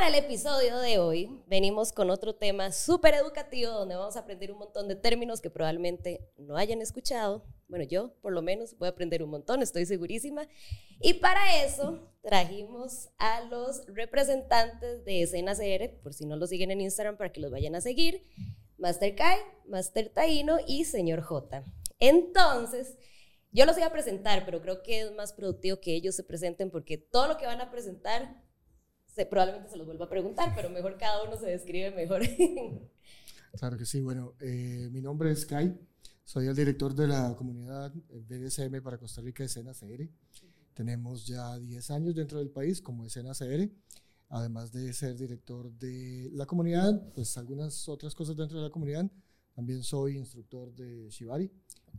para el episodio de hoy venimos con otro tema súper educativo donde vamos a aprender un montón de términos que probablemente no hayan escuchado. Bueno, yo por lo menos voy a aprender un montón, estoy segurísima. Y para eso trajimos a los representantes de Escena CR, por si no lo siguen en Instagram para que los vayan a seguir, Master Kai, Master Taino y Señor J. Entonces, yo los voy a presentar, pero creo que es más productivo que ellos se presenten porque todo lo que van a presentar se, probablemente se los vuelva a preguntar, pero mejor cada uno se describe mejor. claro que sí. Bueno, eh, mi nombre es Kai. Soy el director de la comunidad BDSM para Costa Rica Escena CR. Tenemos ya 10 años dentro del país como Escena CR. Además de ser director de la comunidad, pues algunas otras cosas dentro de la comunidad. También soy instructor de Shibari.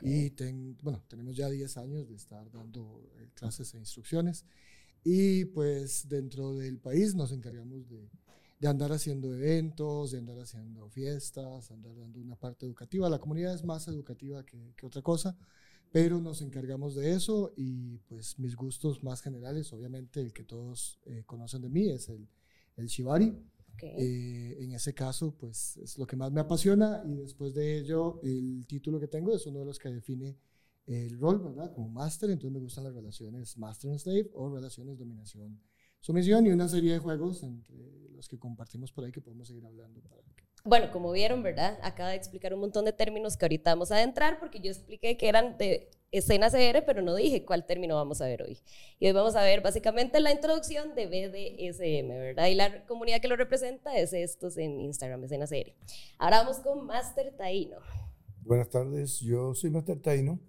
Y ten, bueno, tenemos ya 10 años de estar dando eh, clases e instrucciones. Y pues dentro del país nos encargamos de, de, andar haciendo eventos, de andar haciendo fiestas, andar dando una parte educativa. La comunidad es más educativa que, que otra cosa, pero nos encargamos de eso y pues mis gustos más generales, obviamente el que todos eh, conocen de mí es el, el shibari. Eh, en ese caso, pues es lo que más me apasiona y después de ello, el título que tengo es uno de los que define el rol, ¿verdad? Como máster, entonces me gustan las relaciones master and slave o relaciones dominación sumisión y una serie de juegos entre los que compartimos por ahí que podemos seguir hablando. Bueno, como vieron, ¿verdad? Acaba de explicar un montón de términos que ahorita vamos a adentrar porque yo expliqué que eran de escena CR, pero no dije cuál término vamos a ver hoy. Y hoy vamos a ver básicamente la introducción de BDSM, ¿verdad? Y la comunidad que lo representa es estos en Instagram, escena CR. Ahora vamos con Master Taino. Buenas tardes, yo soy Master Taino.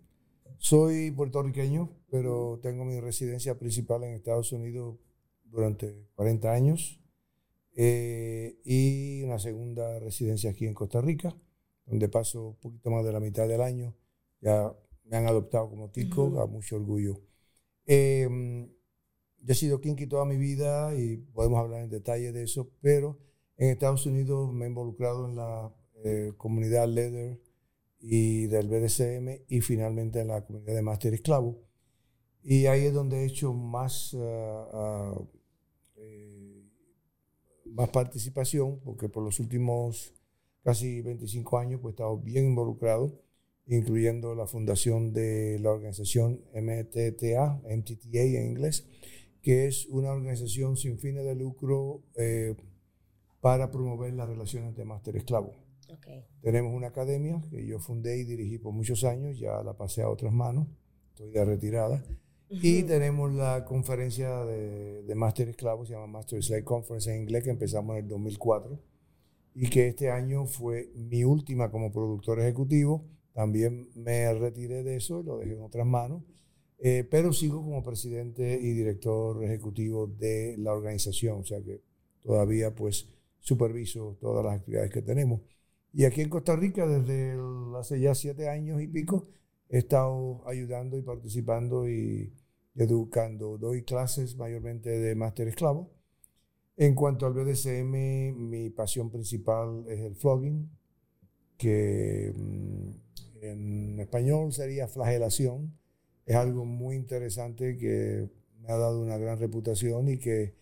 Soy puertorriqueño, pero tengo mi residencia principal en Estados Unidos durante 40 años eh, y una segunda residencia aquí en Costa Rica, donde paso un poquito más de la mitad del año. Ya me han adoptado como tico, a mucho orgullo. Em, yo he sido kinky toda mi vida y podemos hablar en detalle de eso, pero en Estados Unidos me he involucrado en la eh, comunidad Leather y del BDSM y finalmente en la comunidad de Master Esclavo. Y ahí es donde he hecho más, ah, ah, eh, más participación, porque por los últimos casi 25 años pues, he estado bien involucrado, incluyendo la fundación de la organización MTTA, MTTA en inglés, que es una organización sin fines de lucro eh, para promover las relaciones de máster esclavo. Tenemos una academia que yo fundé y dirigí por muchos años, ya la pasé a otras manos, estoy de retirada. Y tenemos la conferencia de, de Master Esclavo, se llama Master Slave Conference en inglés, que empezamos en el 2004 y que este año fue mi última como productor ejecutivo. También me retiré de eso y lo dejé en otras manos, eh, pero sigo como presidente y director ejecutivo de la organización, o sea que todavía pues superviso todas las actividades que tenemos. Y aquí en Costa Rica, desde hace ya siete años y pico, he estado ayudando y participando y educando. Doy clases mayormente de máster esclavo. En cuanto al BDSM, mi pasión principal es el flogging, que mm, en español sería flagelación. Es algo muy interesante que me ha dado una gran reputación y que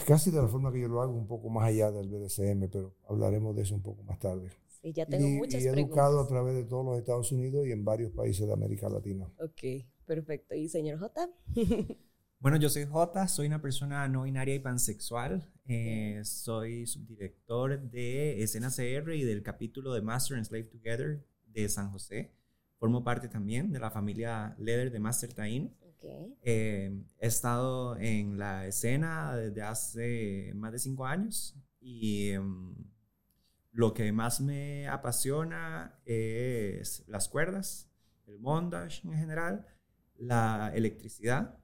casi de la forma que yo lo hago, un poco más allá del BDSM, pero hablaremos de eso un poco más tarde. Sí, ya tengo muchas y he educado a través de todos los Estados Unidos y en varios países de América Latina. Ok, perfecto. ¿Y señor J? bueno, yo soy J, soy una persona no binaria y pansexual. Eh, soy subdirector de Escena CR y del capítulo de Master and Slave Together de San José. Formo parte también de la familia Leather de Master Eh, he estado en la escena desde hace más de cinco años y em, lo que más me apasiona es las cuerdas, el bondage en general, la electricidad,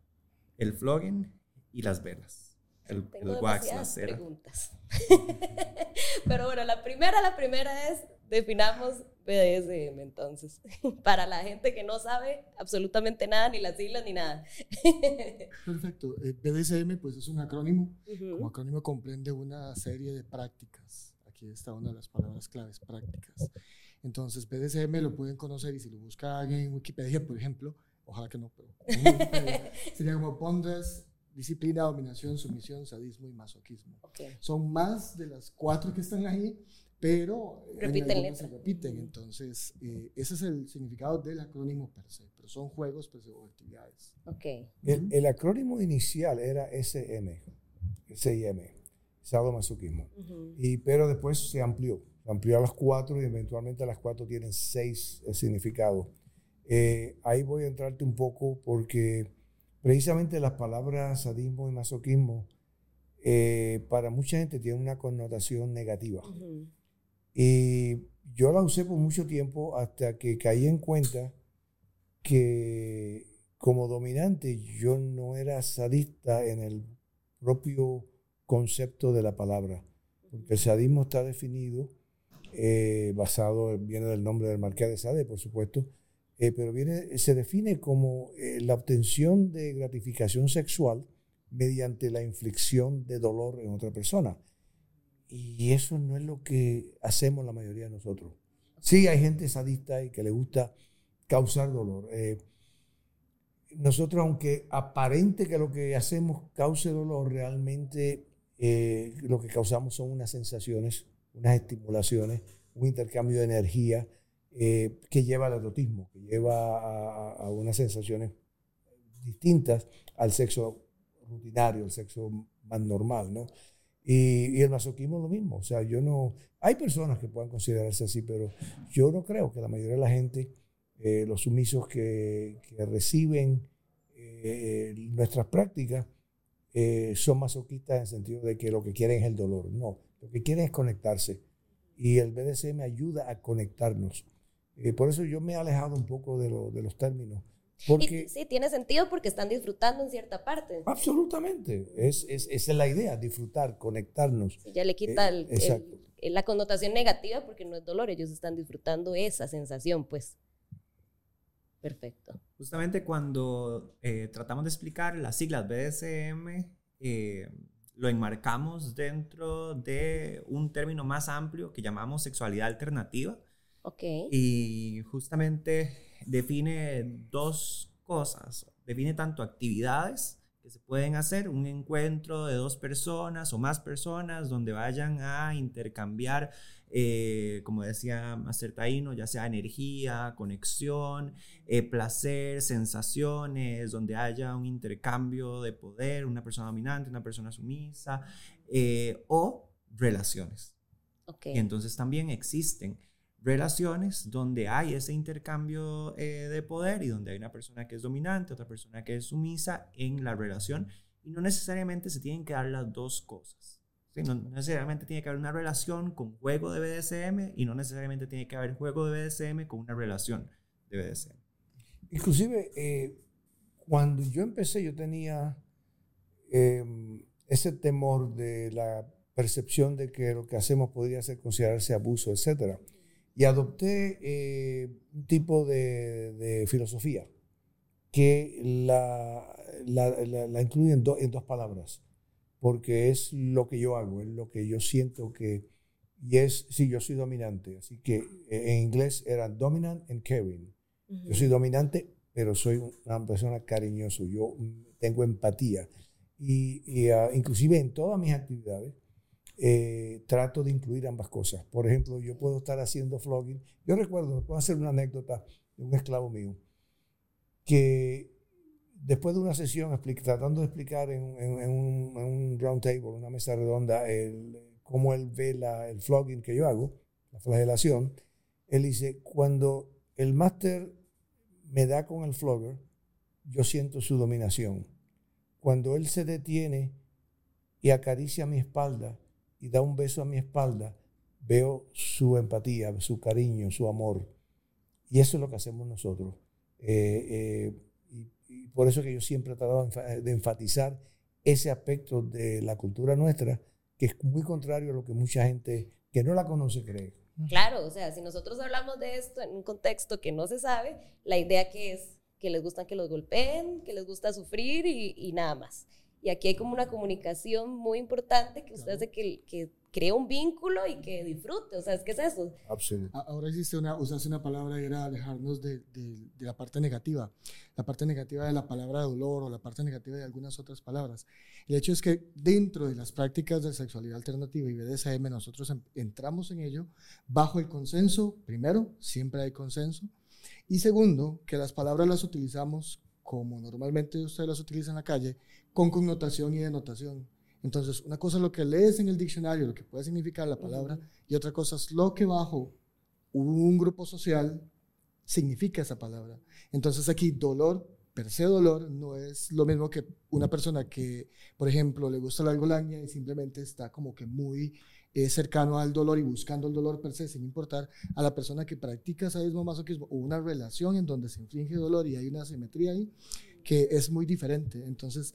el flogging y las velas. El, el wax, preguntas. Pero bueno, la primera, la primera es definamos BDSM entonces, para la gente que no sabe absolutamente nada, ni las siglas ni nada. Perfecto. BDSM pues es un acrónimo. Como acrónimo comprende una serie de prácticas. Aquí está una de las palabras claves, prácticas. Entonces BDSM lo pueden conocer y si lo buscan en Wikipedia, por ejemplo, ojalá que no, pero sería como bondage, disciplina, dominación, sumisión, sadismo y masoquismo. Okay. Son más de las cuatro que están ahí, pero repiten, en se repiten. Entonces, eh, ese es el significado del acrónimo per se, pero son juegos pues, o actividades. Okay. El, el, acrónimo inicial era SM, SIM, sadomasoquismo, uh -huh. y, pero después se amplió, se amplió a las cuatro y eventualmente las cuatro tienen seis eh, significados. Eh, ahí voy a entrarte un poco porque precisamente las palabras sadismo y masoquismo eh, para mucha gente tienen una connotación negativa. Uh -huh. Y yo la usé por mucho tiempo hasta que caí en cuenta que como dominante yo no era sadista en el propio concepto de la palabra. Porque el sadismo está definido, eh, basado, viene del nombre del Marqués de Sade, por supuesto, eh, pero viene, se define como eh, la obtención de gratificación sexual mediante la inflicción de dolor en otra persona. Y eso no es lo que hacemos la mayoría de nosotros. Sí, hay gente sadista y que le gusta causar dolor. Eh, nosotros, aunque aparente que lo que hacemos cause dolor, realmente eh, lo que causamos son unas sensaciones, unas estimulaciones, un intercambio de energía eh, que lleva al erotismo, que lleva a, a, unas sensaciones distintas al sexo rutinario, al sexo más normal, ¿no? Y, el masoquismo es lo mismo. O sea, yo no. Hay personas que puedan considerarse así, pero yo no creo que la mayoría de la gente, eh, los sumisos que, reciben eh, nuestras prácticas, eh, son masoquistas en el sentido de que lo que quieren es el dolor. No, lo que quieren es conectarse. Y el BDSM ayuda a conectarnos. por eso yo me he alejado un poco de, lo, de los términos. Porque, y, sí, tiene sentido porque están disfrutando en cierta parte. Absolutamente. Es, es, esa es la idea, disfrutar, conectarnos. Sí, ya le quita el, eh, el, la connotación negativa porque no es dolor, ellos están disfrutando esa sensación, pues. Perfecto. Justamente cuando eh, tratamos de explicar las siglas BDSM, eh, lo enmarcamos dentro de un término más amplio que llamamos sexualidad alternativa. Ok. Y justamente define dos cosas. Define tanto actividades que se pueden hacer, un encuentro de dos personas o más personas donde vayan a intercambiar, eh, como decía Master Taino, ya sea energía, conexión, eh, placer, sensaciones, donde haya un intercambio de poder, una persona dominante, una persona sumisa, eh, o relaciones. Okay. Y entonces también existen relaciones donde hay ese intercambio eh, de poder y donde hay una persona que es dominante, otra persona que es sumisa en la relación y no necesariamente se tienen que dar las dos cosas. ¿sí? No necesariamente tiene que haber una relación con juego de BDSM y no necesariamente tiene que haber juego de BDSM con una relación de BDSM. Inclusive, eh, cuando yo empecé yo tenía eh, ese temor de la percepción de que lo que hacemos podría ser considerarse abuso, etcétera y adopté eh, un tipo de, de, filosofía que la, la, la, la incluye en, do, en, dos palabras, porque es lo que yo hago, es lo que yo siento que, y es, sí, yo soy dominante, así que eh, en inglés era dominant and caring. Uh -huh. Yo soy dominante, pero soy una persona cariñosa, yo tengo empatía. Y, y uh, inclusive en todas mis actividades, eh, trato de incluir ambas cosas. Por ejemplo, yo puedo estar haciendo flogging. Yo recuerdo, puedo hacer una anécdota de un esclavo mío, que después de una sesión tratando de explicar en, un, round table, una mesa redonda, cómo él ve la, el flogging que yo hago, la flagelación, él dice, cuando el máster me da con el flogger, yo siento su dominación. Cuando él se detiene y acaricia mi espalda, y da un beso a mi espalda, veo su empatía, su cariño, su amor. Y eso es lo que hacemos nosotros. Eh, eh, y, por eso que yo siempre he tratado de enfatizar ese aspecto de la cultura nuestra, que es muy contrario a lo que mucha gente que no la conoce cree. Claro, o sea, si nosotros hablamos de esto en un contexto que no se sabe, la idea que es que les gusta que los golpeen, que les gusta sufrir y nada más. Y aquí hay como una comunicación muy importante que usted hace que, que cree un vínculo y que disfrute, o sea, es que es eso. Absolutamente. Ahora existe una, usaste una palabra y era alejarnos de, de, de, la parte negativa, la parte negativa de la palabra dolor o la parte negativa de algunas otras palabras. El hecho es que dentro de las prácticas de sexualidad alternativa y BDSM nosotros entramos en ello bajo el consenso, primero, siempre hay consenso, y segundo, que las palabras las utilizamos como normalmente ustedes las utilizan en la calle, con connotación y denotación. Entonces, una cosa es lo que lees en el diccionario, lo que puede significar la palabra, y otra cosa es lo que bajo un grupo social significa esa palabra. Entonces, aquí dolor, per se dolor, no es lo mismo que una persona que, por ejemplo, le gusta la algolaña y simplemente está como que muy eh, cercano al dolor y buscando el dolor per se, sin importar a la persona que practica sadismo masoquismo o una relación en donde se inflige dolor y hay una simetría ahí que es muy diferente. Entonces,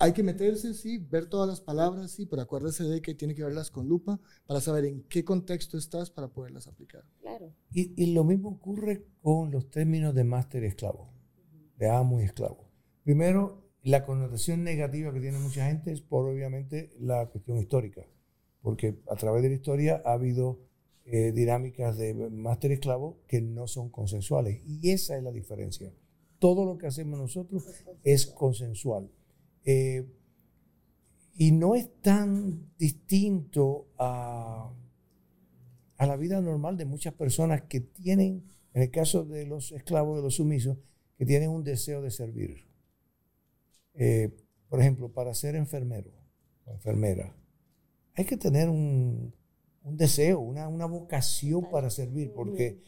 hay que meterse, sí, ver todas las palabras, sí, pero acuérdese de que tiene que verlas con lupa para saber en qué contexto estás para poderlas aplicar. Claro. Y, y lo mismo ocurre con los términos de máster y esclavo, de amo y esclavo. Primero, la connotación negativa que tiene mucha gente es por obviamente la cuestión histórica, porque a través de la historia ha habido eh, dinámicas de máster y esclavo que no son consensuales, y esa es la diferencia. Todo lo que hacemos nosotros es consensual eh, y no es tan distinto a, a, la vida normal de muchas personas que tienen, en el caso de los esclavos, de los sumisos, que tienen un deseo de servir. Eh, por ejemplo, para ser enfermero o enfermera, hay que tener un, un deseo, una, una, vocación para servir, porque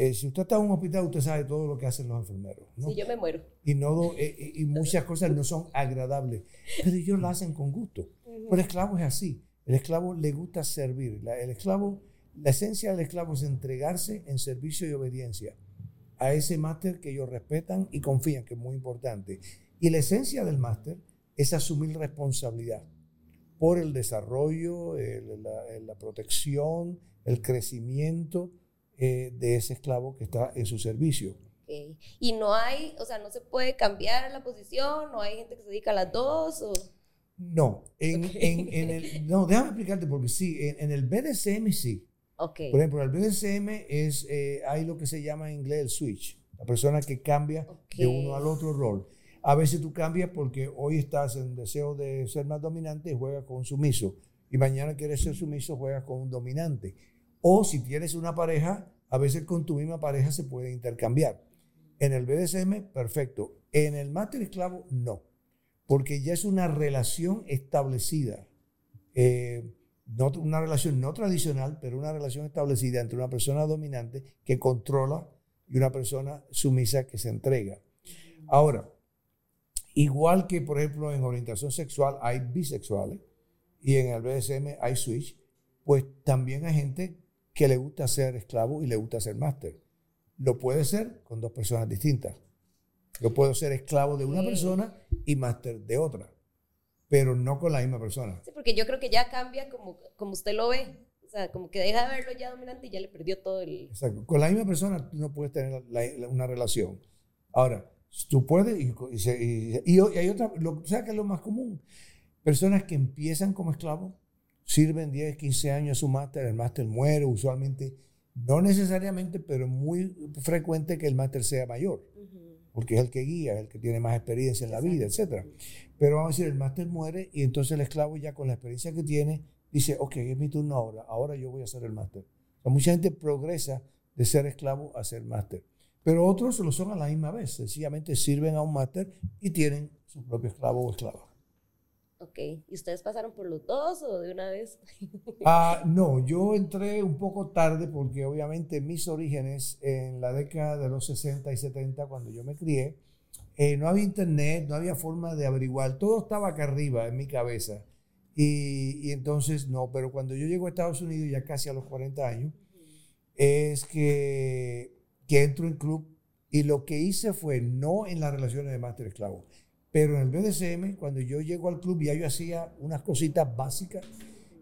eh, si usted está en un hospital, usted sabe todo lo que hacen los enfermeros. ¿no? Sí, yo me muero. Y, no, eh, y muchas cosas no son agradables, pero ellos lo hacen con gusto. Pero el esclavo es así. El esclavo le gusta servir. La, el esclavo, la esencia del esclavo es entregarse en servicio y obediencia a ese máster que ellos respetan y confían, que es muy importante. Y la esencia del máster es asumir responsabilidad por el desarrollo, el, la, la protección, el crecimiento eh, de ese esclavo que está en su servicio. Okay. Y no hay, o sea, no se puede cambiar la posición, no hay gente que se dedica a las dos. O... No, en, okay. en, en el, no, déjame explicarte porque sí, en, en el BDSM sí. Okay. Por ejemplo, el BDSM es, eh, hay lo que se llama en inglés el switch, la persona que cambia de uno al otro rol. A veces tú cambias porque hoy estás en deseo de ser más dominante y juegas con un sumiso. Y mañana quieres ser sumiso, juegas con un dominante. O si tienes una pareja, a veces con tu misma pareja se puede intercambiar. En el BDSM, perfecto. En el máster esclavo, no. Porque ya es una relación establecida. Eh, no, una relación no tradicional, pero una relación establecida entre una persona dominante que controla y una persona sumisa que se entrega. Ahora, igual que por ejemplo en orientación sexual hay bisexuales y en el BDSM hay switch, pues también hay gente que le gusta ser esclavo y le gusta ser máster. Lo puede ser con dos personas distintas. Yo puedo ser esclavo de una persona y máster de otra, pero no con la misma persona. Sí, porque yo creo que ya cambia como, como usted lo ve. O sea, como que deja de verlo ya dominante y ya le perdió todo el... Exacto. Con la misma persona tú no puedes tener la, la, una relación. Ahora, tú puedes y, y, y, y hay otra, lo, ¿sabes qué es lo más común? Personas que empiezan como esclavos sirven 10, 15 años su máster, el máster muere usualmente, no necesariamente, pero es muy frecuente que el máster sea mayor, uh -huh. porque es el que guía, es el que tiene más experiencia en la vida, etc. Pero vamos a decir, el máster muere y entonces el esclavo ya con la experiencia que tiene, dice, ok, es mi turno ahora, ahora yo voy a ser el máster. O sea, mucha gente progresa de ser esclavo a ser máster. Pero otros lo son a la misma vez, sencillamente sirven a un máster y tienen su propio esclavo o esclava. Ok, ¿y ustedes pasaron por los dos o de una vez? ah, no, yo entré un poco tarde porque obviamente mis orígenes en la década de los 60 y 70, cuando yo me crié, eh, no había internet, no había forma de averiguar, todo estaba acá arriba en mi cabeza. Y, y entonces no, pero cuando yo llego a Estados Unidos, ya casi a los 40 años, es que, que entro en club y lo que hice fue no en las relaciones de máster esclavo, pero en el BDSM, cuando yo llego al club, ya yo hacía unas cositas básicas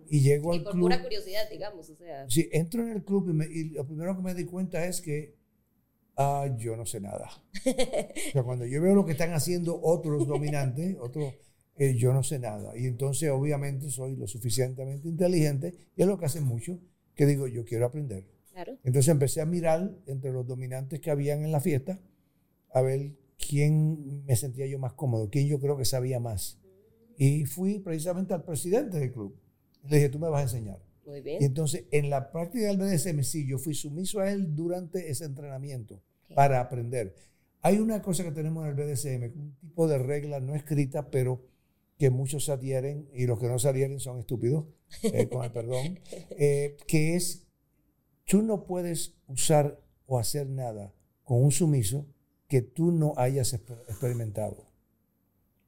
y llego y al por club. pura curiosidad, digamos, o sea. Sí, entro en el club y, me, y lo primero que me di cuenta es que uh, yo no sé nada. o sea, cuando yo veo lo que están haciendo otros dominantes, otros eh, yo no sé nada. Y entonces obviamente soy lo suficientemente inteligente, y es lo que hacen muchos, que digo, yo quiero aprender. Claro. Entonces empecé a mirar entre los dominantes que habían en la fiesta, a ver quién me sentía yo más cómodo, quién yo creo que sabía más. Y fui precisamente al presidente del club. Le dije, tú me vas a enseñar. Muy Y bien. entonces, en la práctica del BDSM, sí, yo fui sumiso a él durante ese entrenamiento para aprender. Hay una cosa que tenemos en el BDSM, un tipo de regla no escrita, pero que muchos se adhieren y los que no se adhieren son estúpidos, eh, con el perdón, eh, que es, tú no puedes usar o hacer nada con un sumiso que tú no hayas exper- experimentado.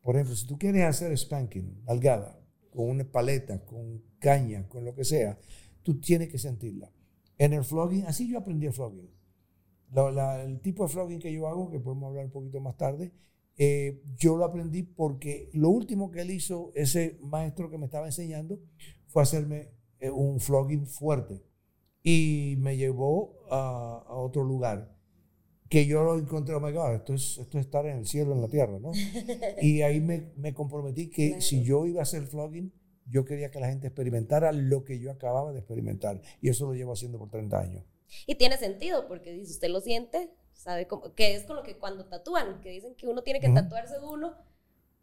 Por ejemplo, si tú quieres hacer spanking, algada, con una paleta, con caña, con lo que sea, tú tienes que sentirla. En el flogging, así yo aprendí el flogging. El tipo de flogging que yo hago, que podemos hablar un poquito más tarde, eh, yo lo aprendí porque lo último que él hizo, ese maestro que me estaba enseñando, fue hacerme eh, un flogging fuerte. Y me llevó a otro lugar que yo lo encontré, oh my God, esto es, esto es estar en el cielo, en la tierra, ¿no? Y ahí me, me comprometí que Claro. si yo iba a hacer flogging, yo quería que la gente experimentara lo que yo acababa de experimentar. Y eso lo llevo haciendo por 30 años. Y tiene sentido, porque si usted lo siente, sabe cómo, que es con lo que cuando tatúan, que dicen que uno tiene que tatuarse uno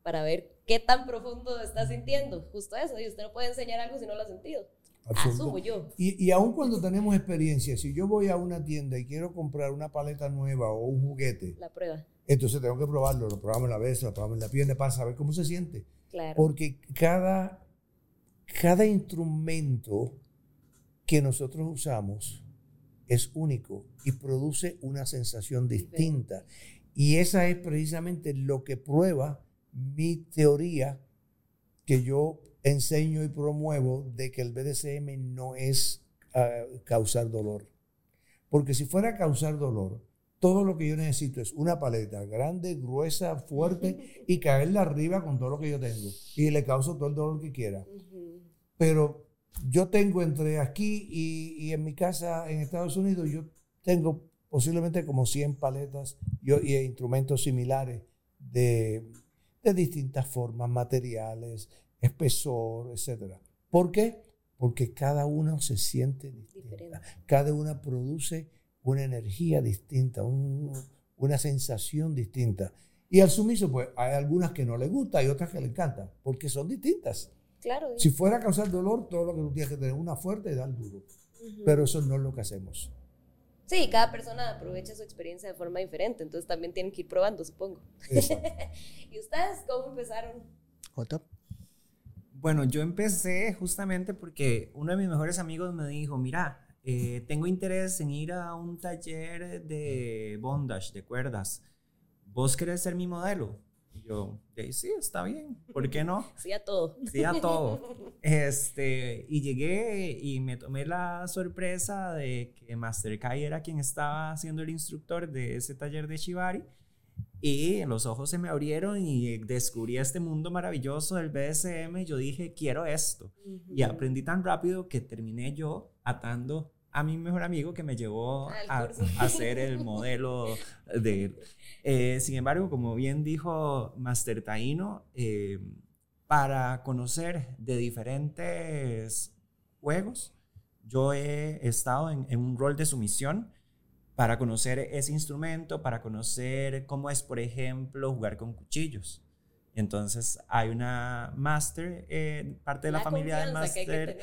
para ver qué tan profundo está sintiendo. Justo eso, y usted no puede enseñar algo si no lo ha sentido. Asumo yo. Y, y aun cuando tenemos experiencia, si yo voy a una tienda y quiero comprar una paleta nueva o un juguete, La prueba. entonces tengo que probarlo. Lo probamos en la vez, lo probamos en la pierna para saber cómo se siente. Claro. Porque cada, cada instrumento que nosotros usamos es único y produce una sensación distinta. Y esa es precisamente lo que prueba mi teoría que yo enseño y promuevo de que el BDSM no es ah, causar dolor. Porque si fuera a causar dolor, todo lo que yo necesito es una paleta grande, gruesa, fuerte y caerla arriba con todo lo que yo tengo. Y le causo todo el dolor que quiera. Ujú. Pero yo tengo entre aquí y, y en mi casa en Estados Unidos, yo tengo posiblemente como 100 paletas yo, y instrumentos similares de, de distintas formas, materiales, espesor, etc. ¿Por qué? Porque cada uno se siente distinta. Diferente. Cada una produce una energía distinta, un- una sensación distinta. Y al sumiso, pues hay algunas que no le gusta y otras que le encantan, porque son distintas. Claro. Si fuera a causar dolor, todo lo que tú tienes que tener una fuerte y dar duro. Pero eso no es lo que hacemos. Sí, cada persona aprovecha su experiencia de forma diferente, entonces también tienen que ir probando, supongo. ¿Y ustedes cómo empezaron? Jota. Bueno, yo empecé justamente porque uno de mis mejores amigos me dijo, mira, eh, tengo interés en ir a un taller de bondage, de cuerdas. ¿Vos querés ser mi modelo? Y yo, "Eh, sí, está bien, ¿por qué no? Sí, a todo. Sí, a todo. Este, y llegué y me tomé la sorpresa de que Master Kai era quien estaba siendo el instructor de ese taller de Shibari. Y los ojos se me abrieron y descubrí este mundo maravilloso del BDSM. Yo dije, quiero esto. Y aprendí tan rápido que terminé yo atando a mi mejor amigo que me llevó a, a ser el modelo de él. Eh, sin embargo, como bien dijo Master Taino, eh, para conocer de diferentes juegos, yo he estado en, en un rol de sumisión para conocer ese instrumento, para conocer cómo es, por ejemplo, jugar con cuchillos. Entonces hay una master, eh, parte de la, familia del confianza que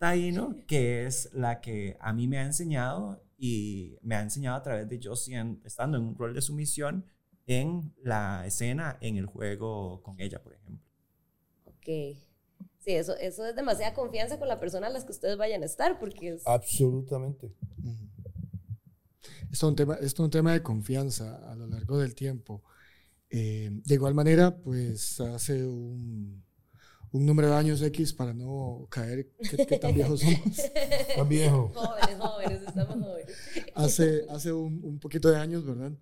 hay que es la que a mí me ha enseñado y me ha enseñado a través de yo estando en un rol de sumisión en la escena, en el juego con ella, por ejemplo. Ok. Sí, eso, eso es demasiada confianza con la persona a las que ustedes vayan a estar, porque es... Absolutamente. Es, un tema, esto es un tema de confianza a lo largo del tiempo. Eh, de igual manera, pues hace un, un número de años X para no caer qué, qué tan viejos somos. Tan viejo. Jóvenes, jóvenes, estamos jóvenes. Hace, hace un, un poquito de años, ¿verdad?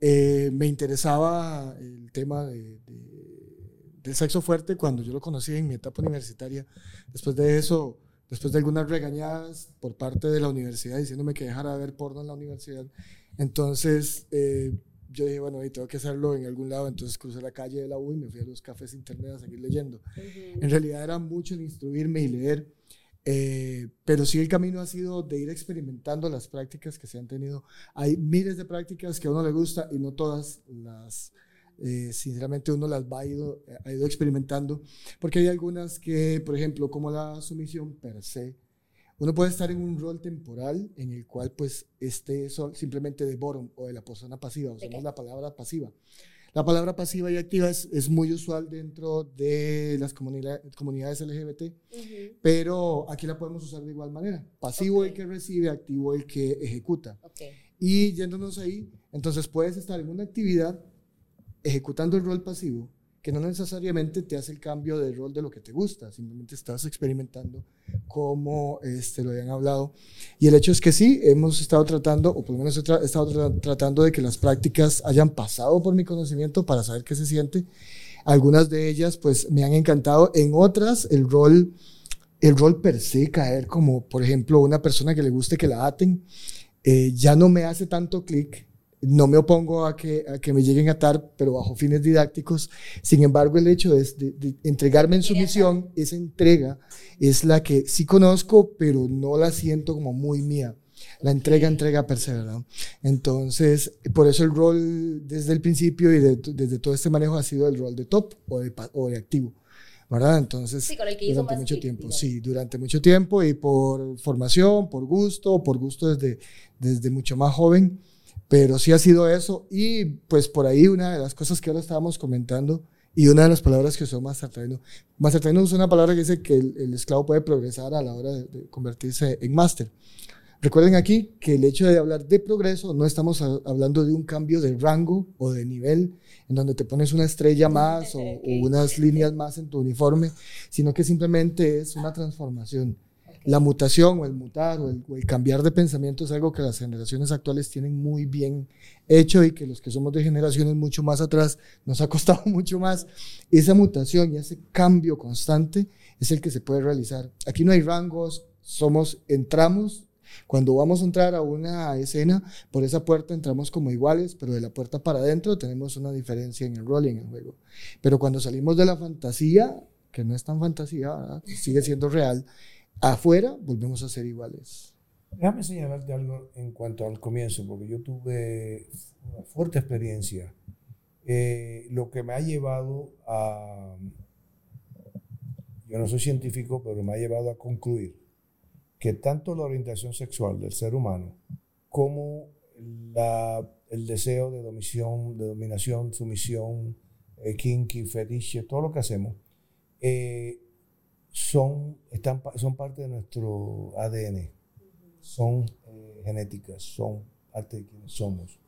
Eh, me interesaba el tema de, de- del sexo fuerte cuando yo lo conocí en mi etapa universitaria. Después de eso, después de algunas regañadas por parte de la universidad diciéndome que dejara de ver porno en la universidad, entonces eh, yo dije, bueno, tengo que hacerlo en algún lado, entonces crucé la calle de la U y me fui a los cafés internet a seguir leyendo. En realidad era mucho el instruirme y leer, eh, pero sí el camino ha sido de ir experimentando las prácticas que se han tenido. Hay miles de prácticas que a uno le gusta y no todas las... Eh, sinceramente uno las va ido, ha ido experimentando, porque hay algunas que, por ejemplo, como la sumisión per se, uno puede estar en un rol temporal en el cual pues esté simplemente de bottom o de la persona pasiva, usamos la palabra pasiva. La palabra pasiva y activa es, es muy usual dentro de las comunidades LGBT, pero aquí la podemos usar de igual manera. Pasivo el que recibe, activo el que ejecuta. Y yéndonos ahí, entonces puedes estar en una actividad ejecutando el rol pasivo que no necesariamente te hace el cambio de rol de lo que te gusta, simplemente estás experimentando como este, lo habían hablado. Y el hecho es que sí, hemos estado tratando, o por lo menos he, estado tratando de que las prácticas hayan pasado por mi conocimiento para saber qué se siente. Algunas de ellas pues me han encantado, en otras el rol, el rol per se, caer como por ejemplo una persona que le guste que la aten, eh, ya no me hace tanto clic no me opongo a que, a que me lleguen a atar, pero bajo fines didácticos. Sin embargo, el hecho de, entregarme en sumisión, esa entrega es la que sí conozco, pero no la siento como muy mía. La entrega, entrega per se, ¿verdad? Entonces, por eso el rol desde el principio y desde todo este manejo ha sido el rol de top o de, o de activo. ¿verdad? Entonces, sí, durante mucho tiempo, sí, durante mucho tiempo y por formación, por gusto, por gusto desde, desde mucho más joven, pero sí ha sido eso. Y pues por ahí una de las cosas que ahora estábamos comentando y una de las palabras que usó Mastertraino. Mastertraino es una palabra que dice que el, esclavo puede progresar a la hora de, convertirse en máster. Recuerden aquí que el hecho de hablar de progreso no estamos hablando de un cambio de rango o de nivel en donde te pones una estrella más o, o unas líneas más en tu uniforme, sino que simplemente es una transformación la mutación o el mutar o el, cambiar de pensamiento es algo que las generaciones actuales tienen muy bien hecho y que los que somos de generaciones mucho más atrás nos ha costado mucho más. Esa mutación y ese cambio constante es el que se puede realizar. Aquí no hay rangos, somos, entramos, cuando vamos a entrar a una escena, por esa puerta entramos como iguales, pero de la puerta para adentro tenemos una diferencia en el rol y en el juego. Pero cuando salimos de la fantasía, que no es tan fantasía, sigue siendo real, afuera volvemos a ser iguales. Déjame señalarte algo en cuanto al comienzo, porque yo tuve una fuerte experiencia, eh, lo que me ha llevado a, yo no soy científico, pero me ha llevado a concluir que tanto la orientación sexual del ser humano como el deseo de dominación, de dominación sumisión, eh, kinky, fetiche, todo lo que hacemos, eh, son, están, son parte de nuestro ADN, son eh, genéticas, son parte de quienes somos.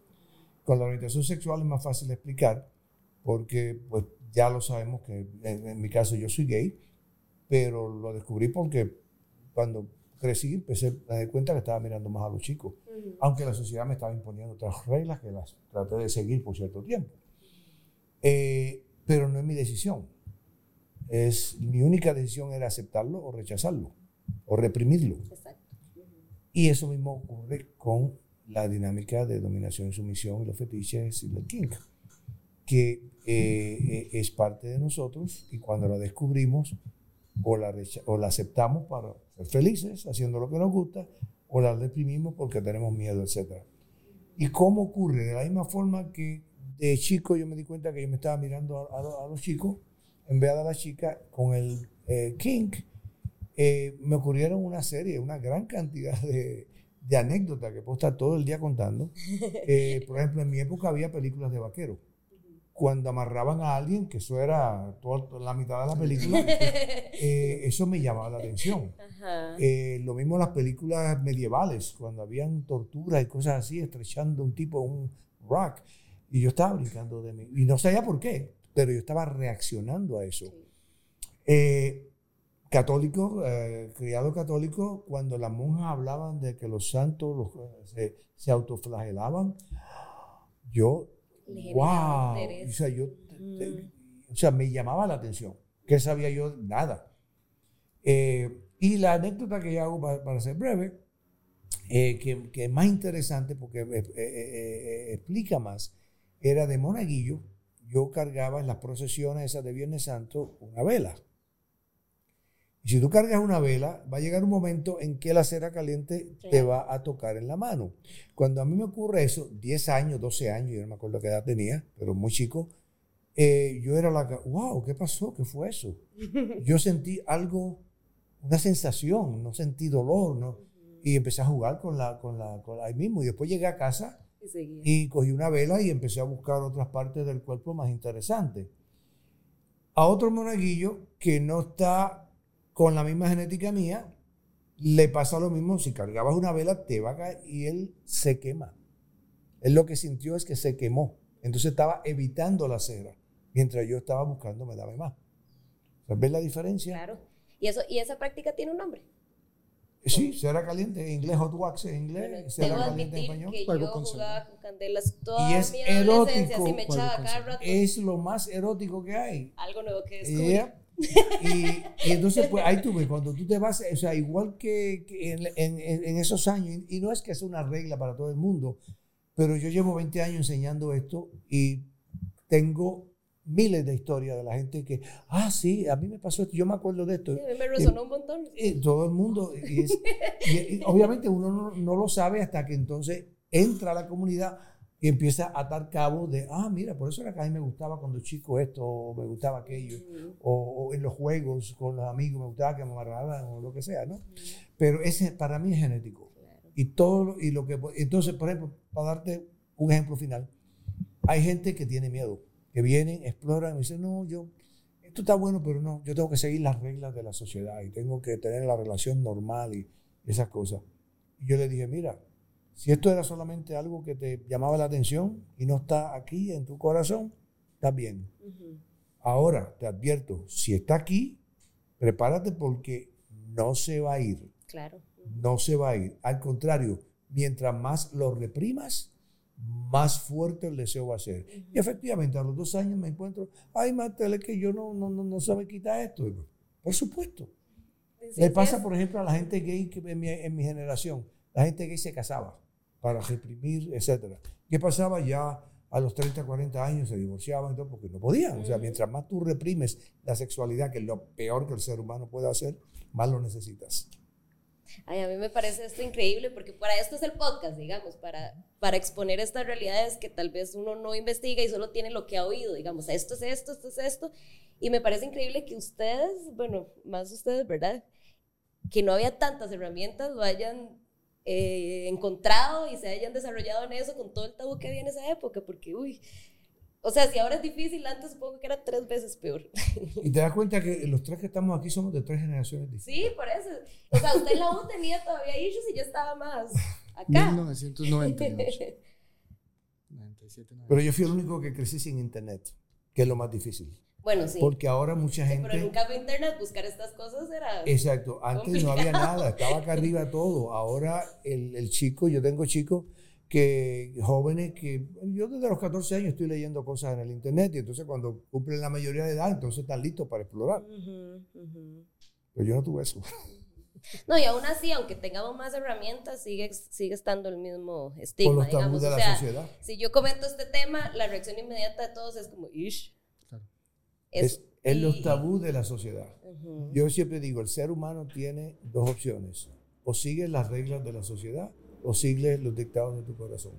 Con la orientación sexual es más fácil de explicar porque pues, ya lo sabemos que en, mi caso yo soy gay, pero lo descubrí porque cuando crecí empecé a dar cuenta que estaba mirando más a los chicos, aunque la sociedad me estaba imponiendo otras reglas que las traté de seguir por cierto tiempo. Eh, pero no es mi decisión es, mi única decisión era aceptarlo o rechazarlo, o reprimirlo. Y eso mismo ocurre con la dinámica de dominación y sumisión, los fetiches y los kink, que eh, eh, es parte de nosotros y cuando la descubrimos o la, o la aceptamos para ser felices haciendo lo que nos gusta o la reprimimos porque tenemos miedo, etc. ¿Y cómo ocurre? De la misma forma que de chico yo me di cuenta que yo me estaba mirando a los chicos, en vez de la chica con el eh, kink, eh, me ocurrieron una serie, una gran cantidad de, de anécdotas que puedo estar todo el día contando. Eh, por ejemplo, en mi época había películas de vaqueros. Cuando amarraban a alguien, que eso era toda, la mitad de la película, eso me llamaba la atención. lo mismo las películas medievales, cuando habían torturas y cosas así, estrechando un tipo un rock. Y yo estaba brincando de mí. Y no sabía por qué pero yo estaba reaccionando a eso. Eh, católico, eh, criado católico, cuando las monjas hablaban de que los santos se, se, autoflagelaban, yo, wow, o sea, yo, mm. o sea, me llamaba la atención. ¿Qué sabía yo? Nada. Eh, y la anécdota que yo hago para, ser breve, que, que, es más interesante porque explica más, era de monaguillo, yo cargaba en las procesiones esas de Viernes Santo una vela. Y si tú cargas una vela, va a llegar un momento en que la cera caliente te va a tocar en la mano. Cuando a mí me ocurre eso, 10 años, 12 años, yo no me acuerdo qué edad tenía, pero muy chico, eh, yo era la, que, wow, ¿qué pasó? ¿Qué fue eso? Yo sentí algo, una sensación, no sentí dolor, ¿no? Y empecé a jugar con la, con la, con la- ahí mismo. Y después llegué a casa Y cogí una vela y empecé a buscar otras partes del cuerpo más interesantes. A otro monaguillo que no está con la misma genética mía, le pasa lo mismo. Si cargabas una vela, te va a caer y él se quema. Él lo que sintió es que se quemó. Entonces estaba evitando la cera, mientras yo estaba buscando me daba más. ¿Ves la diferencia? Claro. Y, eso, y esa práctica tiene un nombre. Sí, cera caliente en inglés, hot wax en inglés, Bueno, cera debo caliente en español. que yo con jugaba con candelas toda Y es mi adolescencia, erótico, así me echaba cada rato. Es lo más erótico que hay. Algo nuevo que descubrí. Yeah. Y, y entonces, pues ahí tú ves, cuando tú te vas, o sea, igual que, que en, en- en esos años, y no es que sea una regla para todo el mundo, pero yo llevo 20 años enseñando esto y tengo miles de historias de la gente que, ah, sí, a mí me pasó esto, yo me acuerdo de esto. Sí, me resonó un montón. Y todo el mundo, y, es- y- y obviamente uno no, no lo sabe hasta que entonces entra a la comunidad y empieza a atar cabos de, ah, mira, por eso era que a mí me gustaba cuando chico esto, o me gustaba aquello, o, o en los juegos con los amigos me gustaba que me amarraran o lo que sea, ¿no? Pero ese para mí es genético. Y todo, y lo que, entonces, por ejemplo, para darte un ejemplo final, hay gente que tiene miedo, que vienen, exploran y dicen, no, yo, esto está bueno, pero no, yo tengo que seguir las reglas de la sociedad y tengo que tener la relación normal y esas cosas. Y yo le dije, mira, si esto era solamente algo que te llamaba la atención y no está aquí en tu corazón, está bien. Ahora te advierto, si está aquí, prepárate porque no se va a ir, Claro. no se va a ir. Al contrario, mientras más lo reprimas, más fuerte el deseo va a ser. Y efectivamente, a los dos años me encuentro, ay, Martel, es que yo no, no, no, no se me quita esto. Y, Por supuesto. Sí, Le pasa, es- por ejemplo, a la gente gay que en mi, en mi generación. La gente gay se casaba para reprimir, etc. ¿Qué pasaba? Ya a los 30, 40 años se divorciaban todo porque no podían. O sea, mientras más tú reprimes la sexualidad, que es lo peor que el ser humano puede hacer, más lo necesitas. Ay, a mí me parece esto increíble porque para esto es el podcast, digamos, para, para exponer estas realidades que tal vez uno no investiga y solo tiene lo que ha oído, digamos, esto es esto, esto es esto. Y me parece increíble que ustedes, bueno, más ustedes, ¿verdad? Que no había tantas herramientas, lo hayan eh, encontrado y se hayan desarrollado en eso con todo el tabú que había en esa época, porque, uy, o sea, si ahora es difícil, antes supongo que era tres veces peor. Y te das cuenta que los tres que estamos aquí somos de tres generaciones diferentes. Sí, por eso. O sea, usted en la U tenía todavía issues y yo estaba más acá. 1998. 97, Pero yo fui el único que crecí sin internet, que es lo más difícil. bueno, sí. Porque ahora mucha Sí, Pero gente... nunca fue internet, buscar estas cosas era... Exacto, antes no había Complicado. nada, estaba acá arriba todo. Ahora el, el chico, yo tengo chicos que jóvenes que yo desde los 14 años estoy leyendo cosas en el internet y entonces cuando cumplen la mayoría de edad, entonces están listos para explorar. Ujú, ujú. Pero yo no tuve eso. No, y aún así, aunque tengamos más herramientas, sigue, sigue estando el mismo Por estigma, los tabús digamos. de O la sea, sociedad. si yo comento este tema, la reacción inmediata de todos es como, ish. Claro. Es, es los y- tabús de la sociedad. Ujú. Yo siempre digo, el ser humano tiene dos opciones. O sigue las reglas de la sociedad o sigue los dictados de tu corazón.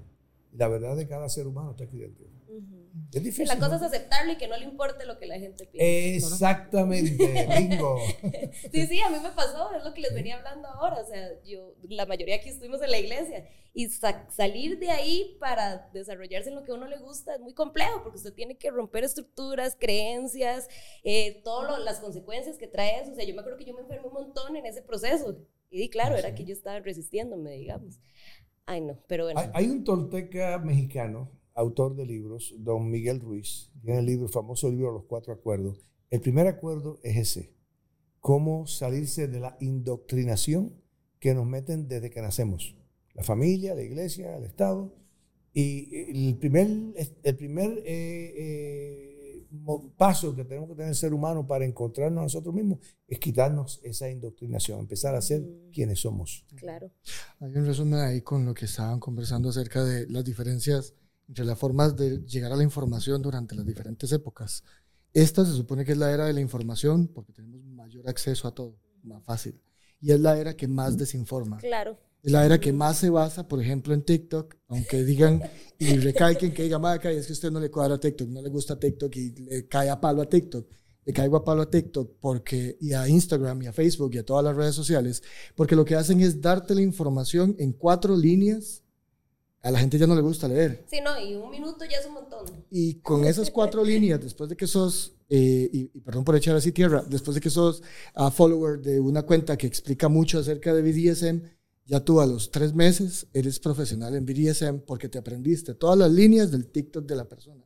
La verdad de cada ser humano está aquí dentro. Ujú. Es Sí, difícil. la cosa ¿no? es aceptarlo y que no le importe lo que la gente piensa. Exactamente, bingo. Sí, sí, a mí me pasó, es lo que les venía hablando ahora. O sea, yo, la mayoría aquí estuvimos en la iglesia y sa- salir de ahí para desarrollarse en lo que a uno le gusta es muy complejo porque usted tiene que romper estructuras, creencias, eh, todas las consecuencias que trae eso. O sea, yo me acuerdo que yo me enfermé un montón en ese proceso y claro, era que yo estaba resistiéndome, digamos. Ay, no, pero bueno. Hay, hay un tolteca mexicano, autor de libros, don Miguel Ruiz, tiene el libro, el famoso libro Los Cuatro Acuerdos. El primer acuerdo es ese, cómo salirse de la indoctrinación que nos meten desde que nacemos. La familia, la iglesia, el Estado. Y el primer, el primer eh, eh, mo- paso que tenemos que tener el ser humano para encontrarnos a nosotros mismos es quitarnos esa indoctrinación, empezar a ser Mm. quienes somos. Claro. Hay un resumen ahí con lo que estaban conversando acerca de las diferencias entre las formas de llegar a la información durante las diferentes épocas. Esta se supone que es la era de la información porque tenemos mayor acceso a todo, más fácil. Y es la era que más desinforma. Claro. Es la era que más se basa, por ejemplo, en TikTok, aunque digan y recalquen que digan, Maca, es que usted no le cuadra a TikTok, no le gusta TikTok y le cae a palo a TikTok. Le caigo a palo a TikTok porque, y a Instagram y a Facebook y a todas las redes sociales, porque lo que hacen es darte la información en cuatro líneas. A la gente ya no le gusta leer. Sí, no, y un minuto ya es un montón. Y con esas cuatro líneas, después de que sos, eh, y, y, perdón por echar así tierra, después de que sos a follower de una cuenta que explica mucho acerca de BDSM, ya tú a los tres meses eres profesional en BDSM porque te aprendiste todas las líneas del TikTok de la persona.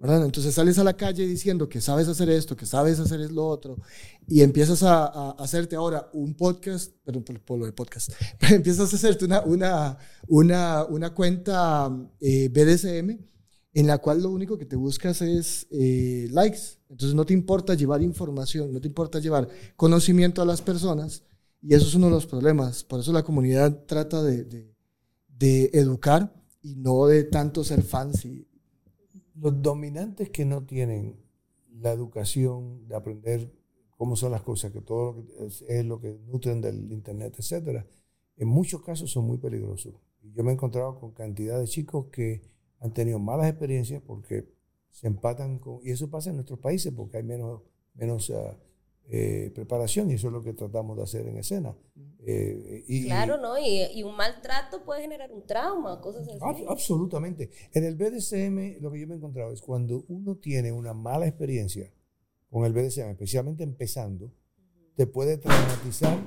¿verdad? Entonces sales a la calle diciendo que sabes hacer esto, que sabes hacer lo otro, y empiezas a, a hacerte ahora un podcast, perdón por, por, lo de podcast, pero empiezas a hacerte una, una, una, una cuenta eh, BDSM en la cual lo único que te buscas es eh, likes. Entonces no te importa llevar información, no te importa llevar conocimiento a las personas, y eso es uno de los problemas. Por eso la comunidad trata de, de, educar y no de tanto ser fancy. Los dominantes que no tienen la educación de aprender cómo son las cosas, que todo es, lo que nutren del Internet, etcétera, en muchos casos son muy peligrosos. Yo me he encontrado con cantidad de chicos que han tenido malas experiencias porque se empatan con... Y eso pasa en nuestros países porque hay menos, menos uh, eh, preparación y eso es lo que tratamos de hacer en escena. Eh, y, claro, ¿no? Y, y, un maltrato puede generar un trauma, cosas así. Ab absolutamente. En el BDSM lo que yo me he encontrado es cuando uno tiene una mala experiencia con el BDSM, especialmente empezando, uh -huh. te puede traumatizar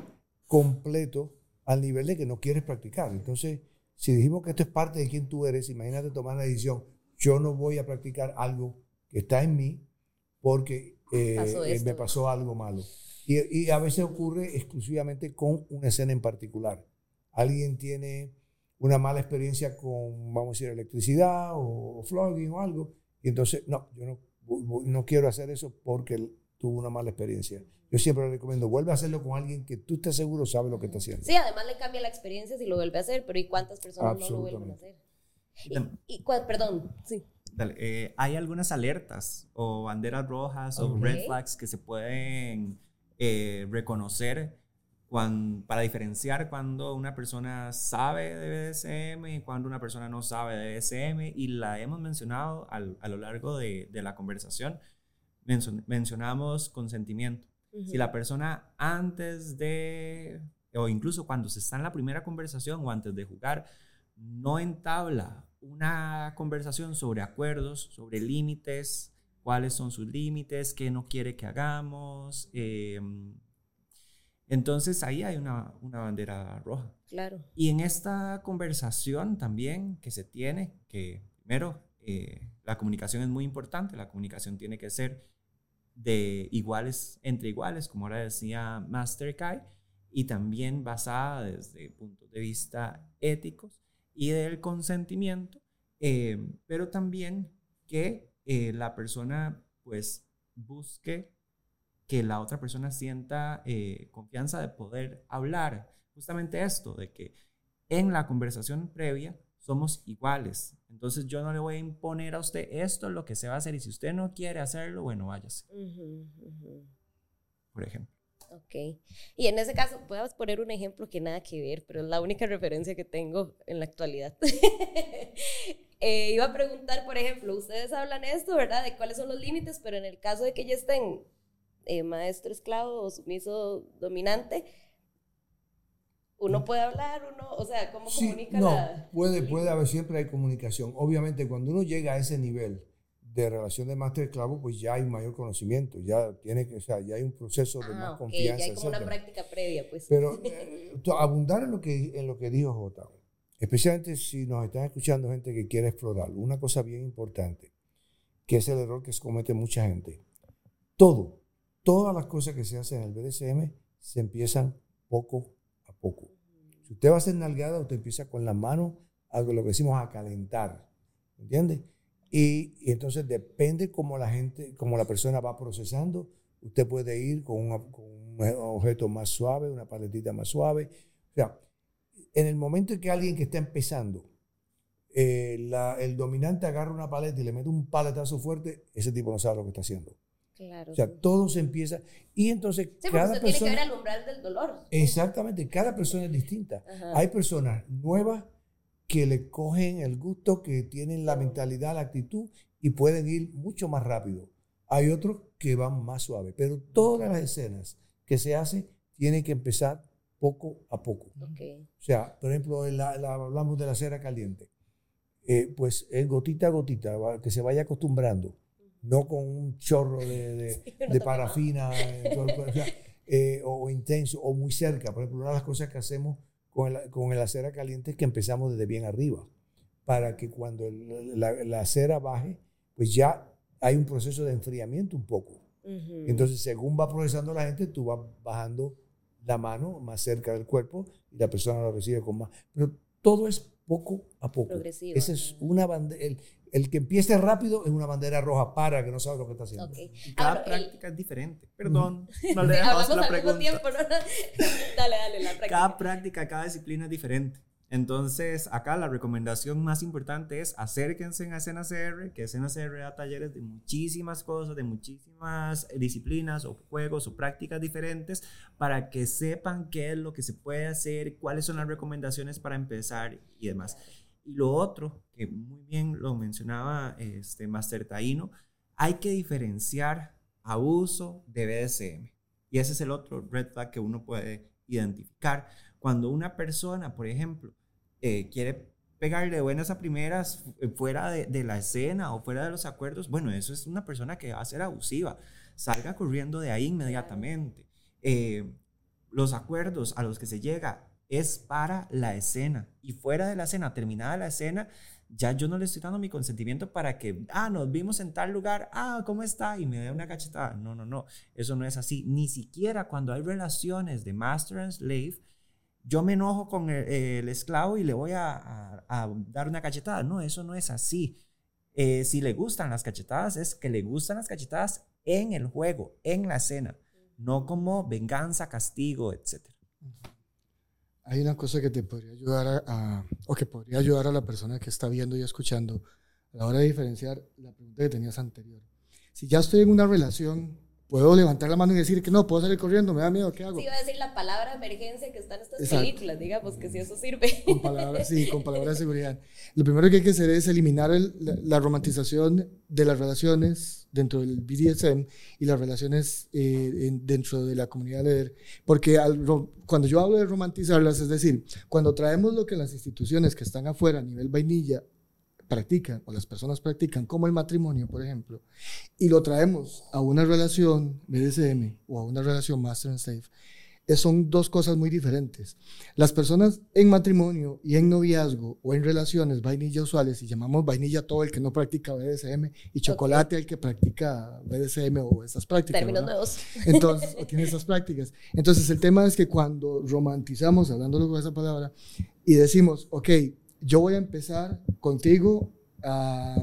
completo al nivel de que no quieres practicar. Entonces, si dijimos que esto es parte de quien tú eres, imagínate tomar la decisión, yo no voy a practicar algo que está en mí porque eh, pasó eh, me pasó algo malo. Y, y, a veces ocurre exclusivamente con una escena en particular. Alguien tiene una mala experiencia con, vamos a decir, electricidad o, o flogging o algo, y entonces, no, yo no, no quiero hacer eso porque tuvo una mala experiencia. Yo siempre le recomiendo, vuelve a hacerlo con alguien que tú estés seguro sabe lo que está haciendo. Sí, además le cambia la experiencia si lo vuelve a hacer, pero ¿y cuántas personas no lo vuelven a hacer? Y, y, perdón, sí. Dale, eh, hay algunas alertas o banderas rojas okay. o red flags que se pueden eh, reconocer cuando, para diferenciar cuando una persona sabe de BDSM y cuando una persona no sabe de BDSM y la hemos mencionado al, a lo largo de, de la conversación. Mencionamos mencionamos consentimiento. Uh -huh. Si la persona antes de, o incluso cuando se está en la primera conversación o antes de jugar, no entabla una conversación sobre acuerdos, sobre límites, cuáles son sus límites, qué no quiere que hagamos. Eh, entonces ahí hay una, una, bandera roja. Claro. Y en esta conversación también que se tiene, que primero eh, la comunicación es muy importante, la comunicación tiene que ser de iguales entre iguales, como ahora decía Master Kai, y también basada desde puntos de vista éticos y del consentimiento, eh, pero también que eh, la persona pues busque que la otra persona sienta eh, confianza de poder hablar. Justamente esto, de que en la conversación previa somos iguales. Entonces yo no le voy a imponer a usted esto es lo que se va a hacer y si usted no quiere hacerlo, bueno, váyase. Uh -huh, uh -huh. Por ejemplo. Ok. Y en ese caso, puedes poner un ejemplo que nada que ver, pero es la única referencia que tengo en la actualidad. eh, iba a preguntar, por ejemplo, ustedes hablan esto, ¿verdad? De cuáles son los límites, pero en el caso de que ya estén eh, maestro esclavo o sumiso dominante, uno puede hablar, uno, o sea, ¿cómo sí, comunica no, la... Puede, puede haber, siempre hay comunicación. Obviamente, cuando uno llega a ese nivel, de relación de máster esclavo, pues ya hay mayor conocimiento, ya tiene que, o sea, ya hay un proceso de ah, más okay, confianza. Ya hay como una práctica previa, pues. Pero eh, abundar en lo que en lo que dijo Jota, especialmente si nos están escuchando gente que quiere explorar, una cosa bien importante, que es el error que se comete mucha gente. Todo, todas las cosas que se hacen en el BDSM se empiezan poco a poco. Si usted va a hacer nalgada, usted empieza con la mano, algo lo que decimos a calentar, ¿entiende? Y, y, entonces depende cómo la gente, cómo la persona va procesando. Usted puede ir con, una, con, un objeto más suave, una paletita más suave. O sea, en el momento en que alguien que está empezando eh, la- el dominante agarra una paleta y le mete un paletazo fuerte, ese tipo no sabe lo que está haciendo. Claro. O sea, todo se empieza. Y entonces, Sí, cada usted tiene que persona. ver al umbral del dolor. Exactamente, cada persona es distinta. Ajá. Hay personas nuevas que le cogen el gusto, que tienen la mentalidad, la actitud y pueden ir mucho más rápido. Hay otros que van más suave, pero todas las escenas que se hacen tienen que empezar poco a poco. O sea, por ejemplo, en la- la- hablamos de la cera caliente. Eh, pues es gotita a gotita, que se vaya acostumbrando, no con un chorro de, de- Sí, uno de toma- parafina cuerpo, o, sea, eh, o intenso o muy cerca. Por ejemplo, una de las cosas que hacemos con, el- con la cera caliente es que empezamos desde bien arriba, para que cuando el- la, la cera baje, pues ya hay un proceso de enfriamiento un poco. Entonces, según va procesando la gente, tú vas bajando la mano más cerca del cuerpo y la persona lo recibe con más. Pero todo es poco a poco. Progresivo, Esa es una bandera. El, el que empiece rápido es una bandera roja para que no sabe lo que está haciendo. Y cada Ahora, el- práctica es diferente. Perdón, no le dejamos hablamos la pregunta. tiempo, ¿no? dale, dale, la práctica. Cada práctica, cada disciplina es diferente. Entonces, acá la recomendación más importante es acérquense a Escena CR, que Escena CR da talleres de muchísimas cosas, de muchísimas eh, disciplinas o juegos o prácticas diferentes para que sepan qué es lo que se puede hacer, cuáles son las recomendaciones para empezar y demás. Y lo otro, que muy bien lo mencionaba este Master Taino, hay que diferenciar abuso de BDSM. Y ese es el otro red flag que uno puede identificar. Cuando una persona, por ejemplo, eh, quiere pegarle buenas a primeras fu- fuera de, de la escena o fuera de los acuerdos, bueno, eso es una persona que va a ser abusiva. Salga corriendo de ahí inmediatamente. Eh, los acuerdos a los que se llega es para la escena. Y fuera de la escena, terminada la escena, ya yo no le estoy dando mi consentimiento para que, ah, nos vimos en tal lugar, ah, ¿cómo está? Y me dé una cachetada. No, no, no, eso no es así. Ni siquiera cuando hay relaciones de master and slave, yo me enojo con el, el esclavo y le voy a, a- a dar una cachetada. No, eso no es así. Eh, si le gustan las cachetadas, es que le gustan las cachetadas en el juego, en la escena, no como venganza, castigo, etc. Hay una cosa que te podría ayudar a, o que podría ayudar a la persona que está viendo y escuchando a la hora de diferenciar la pregunta que tenías anterior. Si ya estoy en una relación, puedo levantar la mano y decir que no, puedo salir corriendo, me da miedo, ¿qué hago? Sí, iba a decir la palabra emergencia que está en estas Exacto. películas, digamos, que si eso sirve. Con palabras, sí, con palabras de seguridad. Lo primero que hay que hacer es eliminar el- la, la romantización de las relaciones dentro del BDSM y las relaciones eh, en- dentro de la comunidad leer. Porque al cuando yo hablo de romantizarlas, es decir, cuando traemos lo que las instituciones que están afuera a nivel vainilla practican o las personas practican, como el matrimonio, por ejemplo, y lo traemos a una relación BDSM o a una relación Master and Slave, son dos cosas muy diferentes. Las personas en matrimonio y en noviazgo o en relaciones vainilla usuales, y llamamos vainilla todo el que no practica BDSM y chocolate el que practica BDSM o esas prácticas. Términos nuevos. Entonces, o tiene esas prácticas. Entonces, el tema es que cuando romantizamos, hablándolo con esa palabra, y decimos, ok, yo voy a empezar contigo a,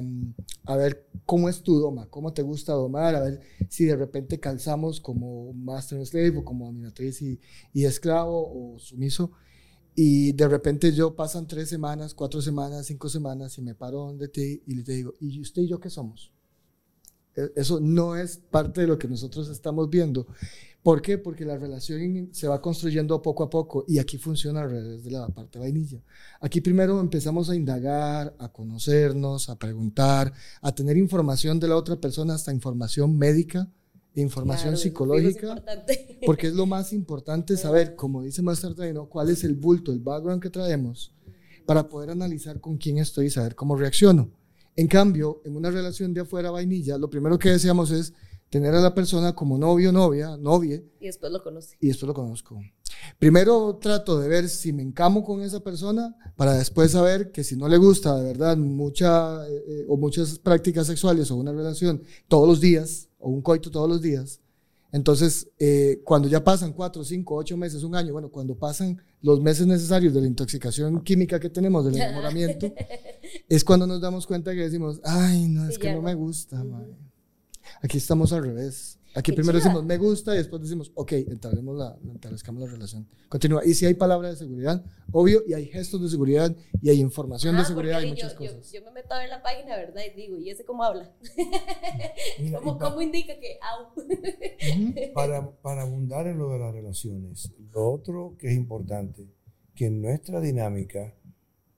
a ver cómo es tu doma, cómo te gusta domar, a ver si de repente calzamos como master and slave o como dominatriz y, y esclavo o sumiso. Y de repente yo pasan tres semanas, cuatro semanas, cinco semanas y me paro donde ti y te digo, ¿y usted y yo qué somos? E- Eso no es parte de lo que nosotros estamos viendo. ¿Por qué? Porque la relación se va construyendo poco a poco y aquí funciona al revés de la parte vainilla. Aquí primero empezamos a indagar, a conocernos, a preguntar, a tener información de la otra persona, hasta información médica, información Claro, eso es psicológica, porque es lo más importante saber, como dice Master Taino, cuál es el bulto, el background que traemos para poder analizar con quién estoy y saber cómo reacciono. En cambio, en una relación de afuera vainilla, lo primero que deseamos es tener a la persona como novio, novia, novie, Y después lo conoce. y esto lo conozco. Primero trato de ver si me encamo con esa persona para después saber que si no le gusta de verdad mucha eh, eh, o muchas prácticas sexuales o una relación todos los días o un coito todos los días, entonces eh, cuando ya pasan cuatro, cinco, ocho meses, un año, bueno, cuando pasan los meses necesarios de la intoxicación química que tenemos, del enamoramiento, es cuando nos damos cuenta que decimos, ay, no, es que no, no. me gusta. mae". Aquí estamos al revés. Aquí Qué primero chiva. decimos me gusta y después decimos, ok, entablemos la, entablezcamos la relación. Continúa. Y si hay palabras de seguridad, obvio, y hay gestos de seguridad, y hay información de Ah, seguridad, porque y yo- muchas yo, cosas. Yo, me meto a ver la página, ¿verdad? Y digo, ¿y ese cómo habla? Mira, ¿Cómo, pa- cómo indica que au? Para, para abundar en lo de las relaciones, lo otro que es importante, que en nuestra dinámica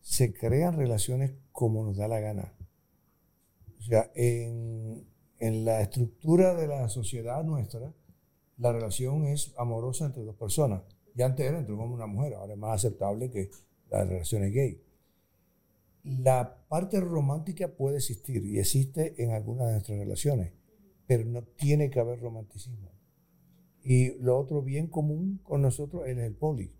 se crean relaciones como nos da la gana. O sea, en, en la estructura de la sociedad nuestra, la relación es amorosa entre dos personas. Ya antes era entre un hombre y una mujer, ahora es más aceptable que las relaciones gay. La parte romántica puede existir y existe en algunas de nuestras relaciones, pero no tiene que haber romanticismo. Y lo otro bien común con nosotros es el poli,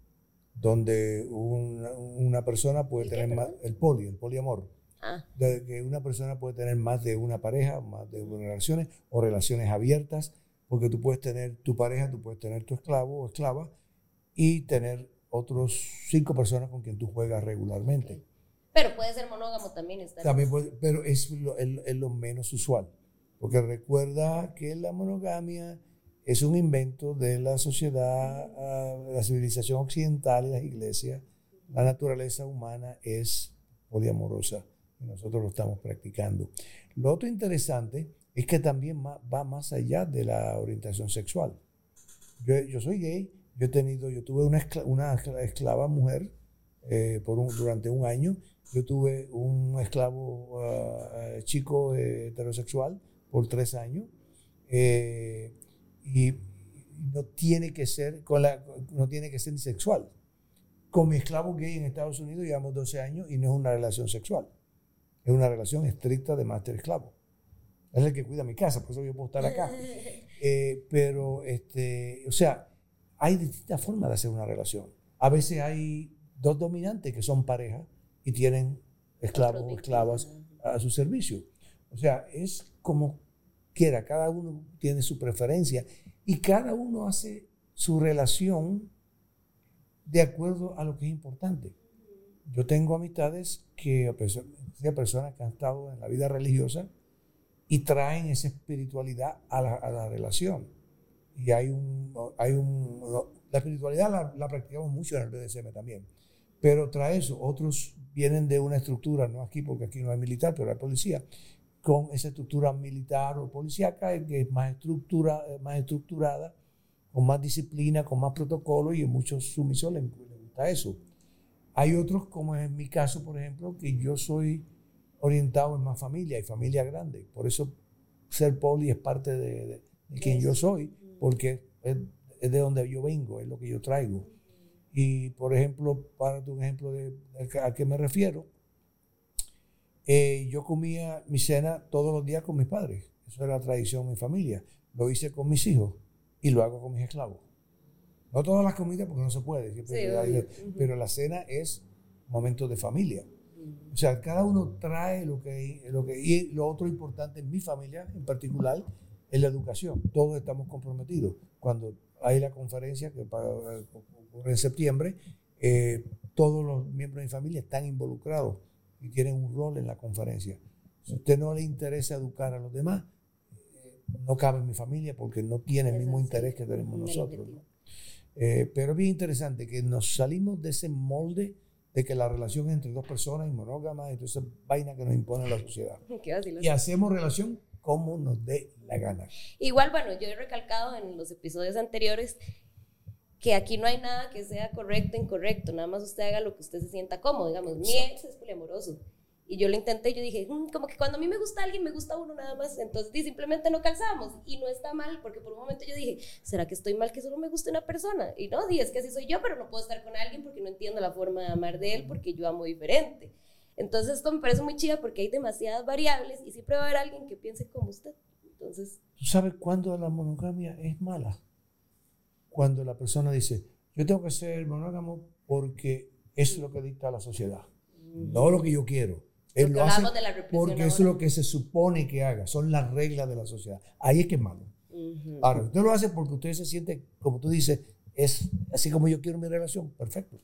donde una, una persona puede ¿El qué, tener más, el poli, el poliamor, Ah, de que una persona puede tener más de una pareja, más de una relaciones o relaciones abiertas, porque tú puedes tener tu pareja, tú puedes tener tu esclavo o esclava y tener otros cinco personas con quien tú juegas regularmente. pero puede ser monógamo también. Está También puede- pero es lo, es- es lo menos usual, porque recuerda que la monogamia es un invento de la sociedad, ah, de la civilización occidental y las iglesias. La naturaleza humana es poliamorosa nosotros lo estamos practicando. Lo otro interesante es que también va más allá de la orientación sexual. Yo, soy gay, yo he tenido, yo tuve una, escla- una escla- esclava mujer eh, por durante un año. Yo tuve un esclavo ah, chico eh, heterosexual por tres años. Eh, y no tiene que ser con la, no tiene que ser sexual. Con mi esclavo gay en Estados Unidos llevamos 12 años y no es una relación sexual. Es una relación estricta de máster esclavo. Es el que cuida mi casa, por eso yo puedo estar acá. Eh, pero, este, o sea, hay distintas formas de hacer una relación. A veces hay dos dominantes que son pareja y tienen esclavos o esclavas a su servicio. O sea, es como quiera, cada uno tiene su preferencia y cada uno hace su relación de acuerdo a lo que es importante. Yo tengo amistades que, a de personas que han estado en la vida religiosa y traen esa espiritualidad a la, a la relación. Y hay un, hay un, la espiritualidad la, la practicamos mucho en el BDSM también, pero trae eso. Otros vienen de una estructura, no aquí porque aquí no hay militar, pero hay policía, con esa estructura militar o policíaca que es más, estructura, eh, más estructurada, con más disciplina, con más protocolo y en muchos sumisos les, les gusta eso. Hay otros, como es mi caso, por ejemplo, que yo soy orientado en más familia y familia grande. Por eso ser poli es parte de, de- de quien yo soy, porque es, es de donde yo vengo, es lo que yo traigo. Y, por ejemplo, para tu ejemplo de, de a qué me refiero, eh, yo comía mi cena todos los días con mis padres. Eso era la tradición en mi familia. Lo hice con mis hijos y lo hago con mis esclavos. No todas las comidas porque no se puede, siempre Sí, hay- pero la cena es momento de familia. O sea, cada uno trae lo que, lo que... Y lo otro importante en mi familia en particular es la educación. Todos estamos comprometidos. Cuando hay la conferencia que ocurre en septiembre, eh, todos los miembros de mi familia están involucrados y tienen un rol en la conferencia. Si a usted no le interesa educar a los demás, eh, no cabe en mi familia porque no tiene el mismo interés que tenemos nosotros. Eh, pero es bien interesante que nos salimos de ese molde de que la relación es entre dos personas y monógama, entonces vaina que nos impone la sociedad. Y hacemos relación como nos dé la gana. Igual, bueno, yo he recalcado en los episodios anteriores que aquí no hay nada que sea correcto incorrecto, nada más usted haga lo que usted se sienta cómodo. Digamos, mi ex es poliamoroso. Y yo lo intenté y yo dije, "Mm, como que cuando a mí me gusta alguien, me gusta uno nada más. Entonces di, simplemente no calzamos. Y no está mal, porque por un momento yo dije, ¿será que estoy mal que solo me guste una persona? Y no, di, es que así soy yo, pero no puedo estar con alguien porque no entiendo la forma de amar de él, porque yo amo diferente. Entonces esto me parece muy chido porque hay demasiadas variables y siempre va a haber alguien que piense como usted. Entonces, ¿Tú sabes cuándo la monogamia es mala? Cuando la persona dice, yo tengo que ser monógamo porque es lo que dicta la sociedad, no lo que yo quiero. Él Porque lo hace porque eso es lo que se supone que haga, son las reglas de la sociedad. Ahí es que es malo. ujú. Ahora, usted lo hace porque usted se siente, como tú dices, es así como yo quiero mi relación, perfecto.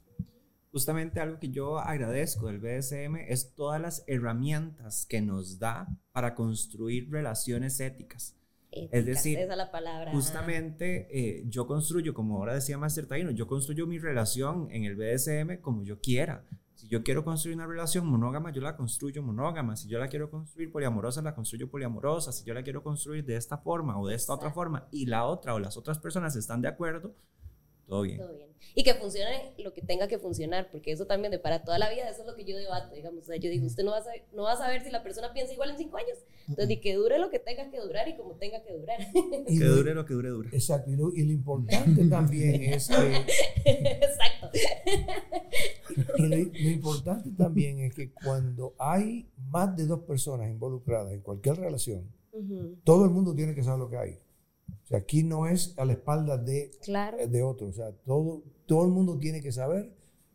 Justamente algo que yo agradezco del BDSM es todas las herramientas que nos da para construir relaciones éticas. Es decir, esa es la palabra. justamente eh, yo construyo, como ahora decía Master Taino, yo construyo mi relación en el BDSM como yo quiera. Si yo quiero construir una relación monógama, yo la construyo monógama. Si yo la quiero construir poliamorosa, la construyo poliamorosa. Si yo la quiero construir de esta forma o de esta otra forma y la otra o las otras personas están de acuerdo, todo bien. Todo bien. Y que funcione lo que tenga que funcionar, porque eso también de para toda la vida, eso es lo que yo debato, digamos. O sea, yo digo, usted no va, a saber, no va a saber si la persona piensa igual en cinco años. Entonces, y que dure lo que tenga que durar y como tenga que durar. que dure lo que dure, dure. Exacto. Y lo, y lo importante también es que... Exacto. Y lo, lo importante también es que cuando hay más de dos personas involucradas en cualquier relación, todo el mundo tiene que saber lo que hay. O sea, aquí no es a la espalda de, Claro. de otro. O sea, todo, todo el mundo tiene que saber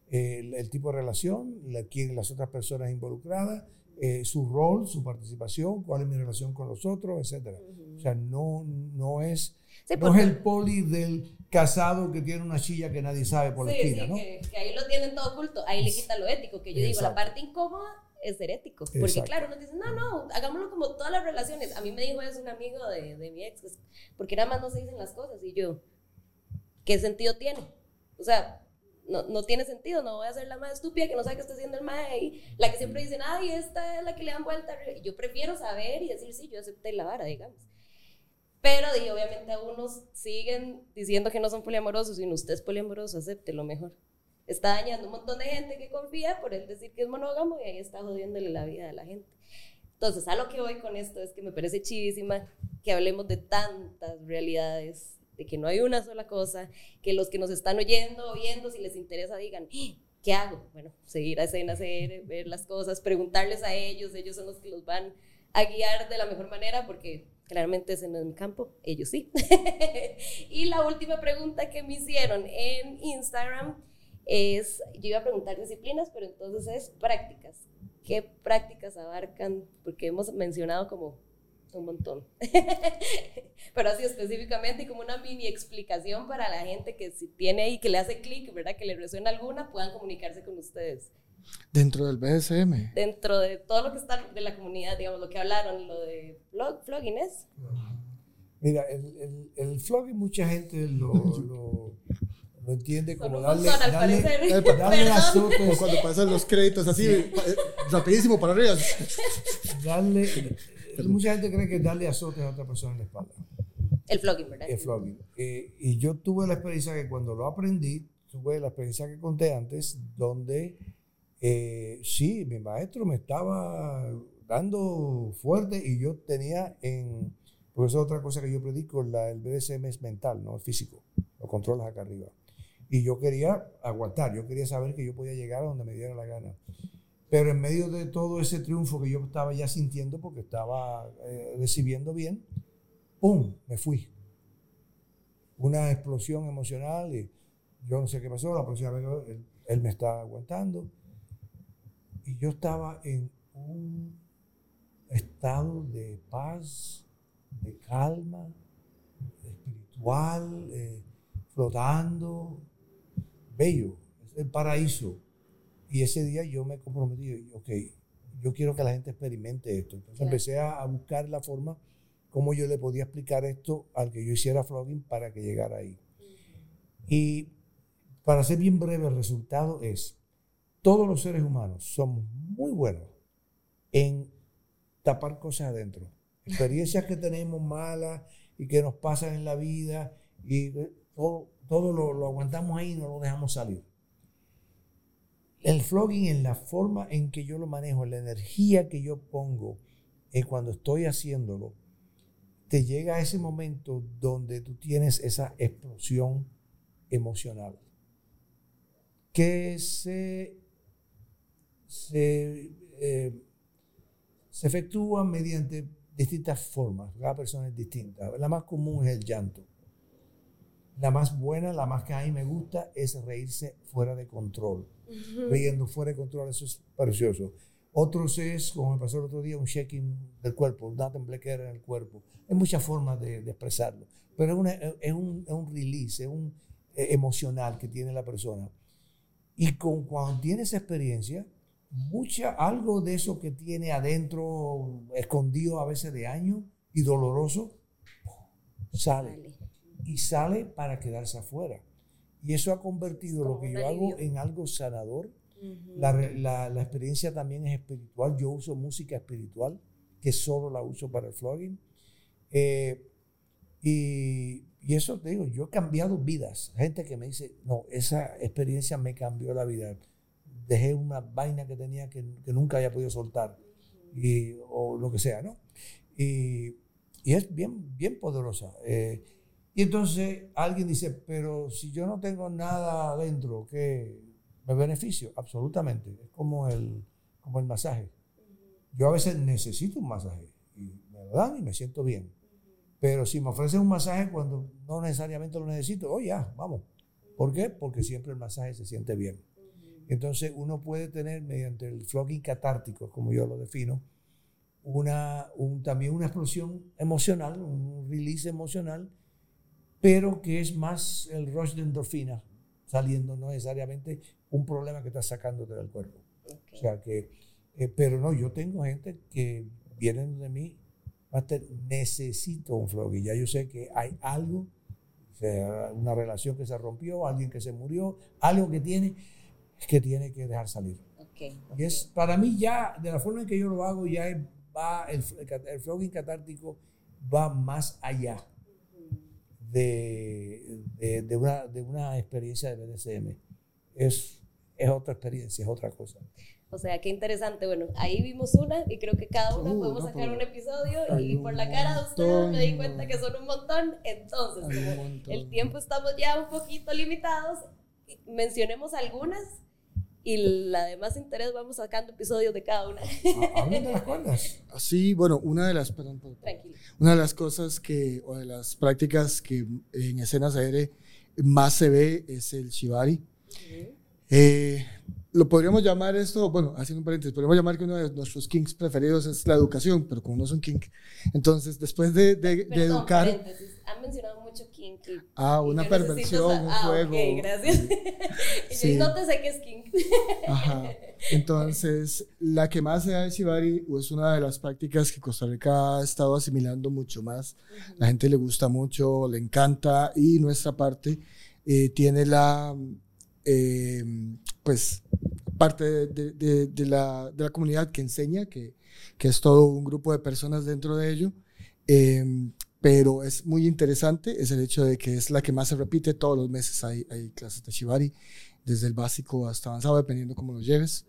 eh, el, el tipo de relación, la, quién, las otras personas involucradas, eh, su rol, su participación, cuál es mi relación con los otros, etc. O sea, no, no es, Sí, no es el poli del casado que tiene una silla que nadie sabe por la Sí, esquina, sí, ¿no? que, que ahí lo tienen todo oculto. Ahí le quita lo ético, que yo digo, la Exacto. parte incómoda es ser ético. Porque Exacto. claro, uno dice, no, no, hagámoslo como todas las relaciones. A mí me dijo eso un amigo de, de mi ex, es, porque nada más no se dicen las cosas. Y yo, ¿qué sentido tiene? O sea, no, no tiene sentido, no voy a ser la más estúpida que no sabe qué está haciendo el mae ahí, la que siempre dice, ay, esta es la que le dan vuelta. Yo prefiero saber y decir, sí, yo acepté la vara, digamos. Pero y obviamente algunos siguen diciendo que no son poliamorosos y no usted es poliamoroso, acepte lo mejor. Está dañando un montón de gente que confía por él decir que es monógamo y ahí está jodiéndole la vida a la gente. Entonces, a lo que voy con esto es que me parece chivísima que hablemos de tantas realidades, de que no hay una sola cosa, que los que nos están oyendo o viendo, si les interesa, digan, "¡Ah! ¿qué hago? Bueno, seguir a escena, hacer, ver las cosas, preguntarles a ellos, ellos son los que los van a guiar de la mejor manera porque claramente ese no es mi campo, ellos sí. y la última pregunta que me hicieron en Instagram es, yo iba a preguntar disciplinas, pero entonces es prácticas. ¿Qué prácticas abarcan? Porque hemos mencionado como un montón. pero así específicamente y como una mini explicación para la gente que si tiene ahí, que le hace clic, ¿verdad? Que le resuena alguna, puedan comunicarse con ustedes Dentro del BSM. dentro de todo lo que está de la comunidad, digamos, lo que hablaron, lo de flog, flogging es. Mira, el, el, el flogging mucha gente lo, lo, lo entiende Con como darle, montón, darle, Como cuando pasan los créditos así, eh, rapidísimo para arriba. darle, mucha gente cree que darle azotes a otra persona en la espalda. El flogging, ¿verdad? el flogging. Eh, y yo tuve la experiencia que cuando lo aprendí, tuve la experiencia que conté antes, donde eh, sí, mi maestro me estaba dando fuerte y yo tenía en, porque eso es otra cosa que yo predico, la, el BDSM es mental, no es físico, lo controlas acá arriba. Y yo quería aguantar, yo quería saber que yo podía llegar a donde me diera la gana. Pero en medio de todo ese triunfo que yo estaba ya sintiendo, porque estaba eh, recibiendo bien, ¡pum! Me fui. Una explosión emocional y yo no sé qué pasó. La próxima vez él, me estaba aguantando. Y yo estaba en un estado de paz, de calma, espiritual, eh, flotando, bello, es el paraíso. Y ese día yo me comprometí, ok, yo quiero que la gente experimente esto. Entonces Claro. empecé a, a buscar la forma cómo yo le podía explicar esto al que yo hiciera flogging para que llegara ahí. Y para ser bien breve, el resultado es, todos los seres humanos somos muy buenos en tapar cosas adentro. Experiencias que tenemos malas y que nos pasan en la vida y eh, todo, todo lo, lo aguantamos ahí y no lo dejamos salir. El flogging en la forma en que yo lo manejo, la energía que yo pongo eh, cuando estoy haciéndolo, te llega a ese momento donde tú tienes esa explosión emocional que se, se, eh, se efectúa mediante distintas formas. Cada persona es distinta. La más común es el llanto. La más buena, la más que a mí me gusta, es reírse fuera de control. Riendo fuera de control, eso es precioso. Otros es, como me pasó el otro día, un shaking del cuerpo, una temblequera en el cuerpo. Hay muchas formas de, de expresarlo, pero es, una- es un, es un release, es un eh, emocional que tiene la persona. Y con, cuando tiene esa experiencia, mucha, algo de eso que tiene adentro, escondido a veces de años y doloroso, sale. Y sale para quedarse afuera. Y eso ha convertido lo que yo hago en algo sanador. la, la, experiencia también es espiritual. Yo uso música espiritual, que solo la uso para el flogging. Eh, y, y, eso te digo, yo he cambiado vidas. Gente que me dice, no, esa experiencia me cambió la vida. Dejé una vaina que tenía que, que nunca había podido soltar. Y, o lo que sea, ¿no? Y, y es bien, bien poderosa. Eh, y entonces alguien dice, pero si yo no tengo nada adentro, ¿qué me beneficio? Absolutamente. Es como el, como el masaje. Yo a veces necesito un masaje y me lo dan y me siento bien. Pero si me ofrecen un masaje cuando no necesariamente lo necesito, oh ya, vamos. ¿Por qué? Porque siempre el masaje se siente bien. Entonces uno puede tener mediante el flogging catártico, como yo lo defino, una, un, también una explosión emocional, un release emocional pero que es más el rush de endorfina saliendo, no necesariamente un problema que está sacándote del cuerpo. O sea que, eh, pero no, yo tengo gente que vienen de mí, necesito un flow y ya yo sé que hay algo, sea, una relación que se rompió, alguien que se murió, algo que tiene, que tiene que dejar salir. Y es, para mí ya, de la forma en que yo lo hago, ya va, el, el, catártico va más allá de, de, una, de una experiencia de BDSM. Es, es otra experiencia, es otra cosa. O sea, qué interesante. Bueno, ahí vimos una y creo que cada una uh, podemos sacar un episodio y por la cara de ustedes me di cuenta que son un montón. Entonces, como el tiempo estamos ya un poquito limitados, mencionemos algunas y la de más interés vamos sacando episodios de cada una. Ah, hablen de las cuerdas. Sí, bueno, una de las, perdón, una de las cosas que, o de las prácticas que en escenas aéreas más se ve es el shibari. eh, lo podríamos llamar esto, bueno, haciendo un paréntesis, podríamos llamar que uno de nuestros kinks preferidos es la educación, pero como no son kink, entonces después de, de, de educar... Han mencionado mucho kink. ah, una perversión, un ah, juego. Ok, gracias. sí. no te sé qué es kink. Ajá. Entonces, la que más se da de Shibari es una de las prácticas que Costa Rica ha estado asimilando mucho más. La gente le gusta mucho, le encanta y nuestra parte eh, tiene la... Eh, pues parte de, la, de, la, comunidad que enseña, que, que, es todo un grupo de personas dentro de ello. Em, pero es muy interesante, es el hecho de que es la que más se repite, todos los meses hay, hay clases de Shibari, desde el básico hasta avanzado, dependiendo cómo lo lleves.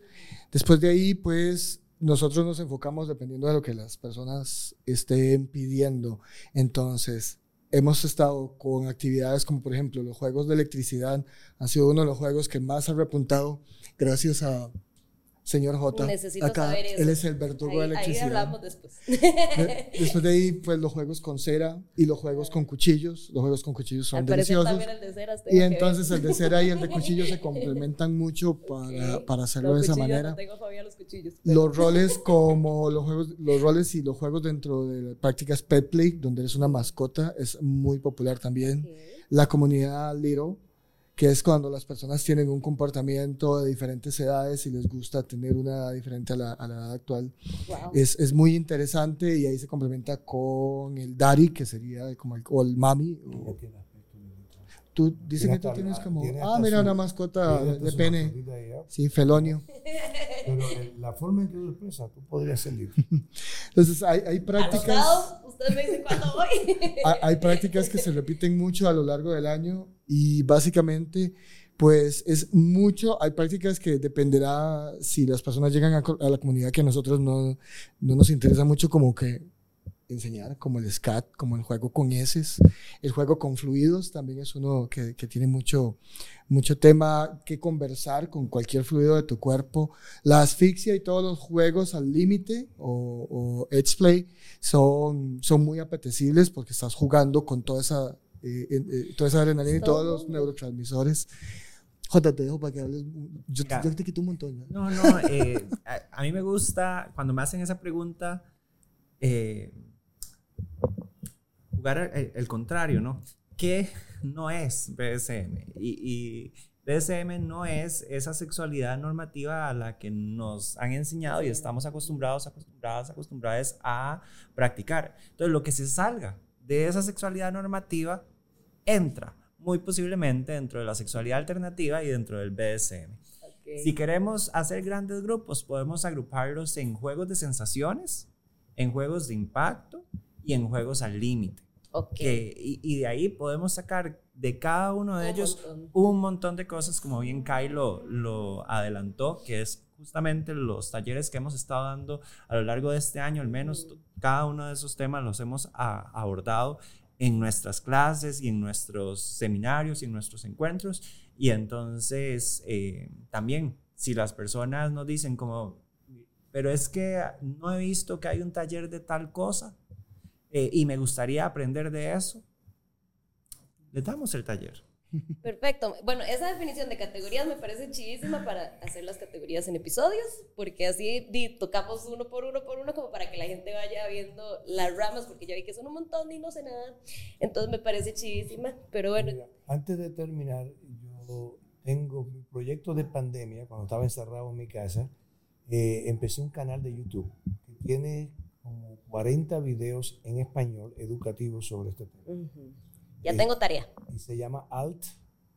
Después de ahí, pues nosotros nos enfocamos dependiendo de lo que las personas estén pidiendo. Entonces, hemos estado con actividades como por ejemplo los juegos de electricidad, han sido uno de los juegos que más ha repuntado gracias a señor J. Necesito acá, saber Él es el verdugo de electricidad. Ahí hablamos después. después de ahí, pues los juegos con cera y los juegos con cuchillos. Los juegos con cuchillos son deliciosos. El de cera y entonces el de cera y el de cuchillo se complementan mucho para, para hacerlo de esa manera. No tengo fobia a los cuchillos. Los roles como los juegos, los roles y los juegos dentro de prácticas pet play, donde eres una mascota, es muy popular también. La comunidad Little que es cuando las personas tienen un comportamiento de diferentes edades y les gusta tener una edad diferente a la, a la edad actual. Es, es, muy interesante y ahí se complementa con el Dari, que sería como el, o el Mami. tú dices que tú tienes como, ah, mira, una mascota de, pene. Sí, felonio. Pero la forma en que lo expresas, tú podrías salir. Entonces, hay, hay prácticas. Ustedes me dicen cuándo voy. hay, hay prácticas que se repiten mucho a lo largo del año y básicamente, pues es mucho, hay prácticas que dependerá si las personas llegan a, la comunidad que a nosotros no, no nos interesa mucho como que enseñar, como el SCAT, como el juego con S, el juego con fluidos también es uno que, que, tiene mucho, mucho tema que conversar con cualquier fluido de tu cuerpo. La asfixia y todos los juegos al límite o, o edge play son, son muy apetecibles porque estás jugando con toda esa eh, eh, toda esa adrenalina y todos los neurotransmisores. Jota, te dejo para que hables. Yo, te quito un montón. No, no, eh, a, mí me gusta cuando me hacen esa pregunta jugar el, contrario, ¿no? ¿Qué no es BDSM? Y, y BDSM no es esa sexualidad normativa a la que nos han enseñado y estamos acostumbrados, acostumbradas, acostumbradas a practicar. Entonces, lo que se salga de esa sexualidad normativa entra muy posiblemente dentro de la sexualidad alternativa y dentro del BDSM. Si queremos hacer grandes grupos, podemos agruparlos en juegos de sensaciones, en juegos de impacto y en juegos al límite. Okay. y, y, de ahí podemos sacar de cada uno de ellos un montón de cosas, como bien Kai lo, lo, adelantó, que es justamente los talleres que hemos estado dando a lo largo de este año, al menos cada uno de esos temas los hemos abordado en nuestras clases y en nuestros seminarios y en nuestros encuentros. Y entonces eh, también, si las personas nos dicen como, pero es que no he visto que hay un taller de tal cosa eh, y me gustaría aprender de eso, le damos el taller. Perfecto. Bueno, esa definición de categorías me parece chidísima para hacer las categorías en episodios, porque así tocamos uno por uno por uno, como para que la gente vaya viendo las ramas, porque ya vi que son un montón y no sé nada. Entonces me parece chidísima, pero bueno. antes de terminar, yo tengo mi proyecto de pandemia, cuando estaba encerrado en mi casa, eh, empecé un canal de YouTube que tiene como 40 videos en español educativos sobre este tema. Ya tengo tarea. Y se llama Alt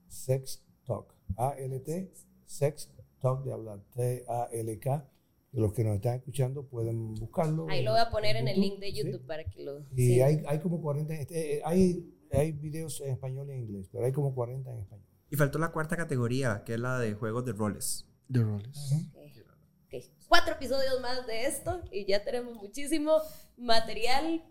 Sex Talk. A-L-T, Sex Talk de hablar. T-A-L-K. Los que nos están escuchando pueden buscarlo. Ahí lo voy a poner en, el link de YouTube para que lo. Y hay, hay, como 40. Este, eh, hay, hay videos en español y en inglés, pero hay como 40 en español. Y faltó la cuarta categoría, que es la de juegos de roles. De roles. Cuatro episodios más de esto y ya tenemos muchísimo material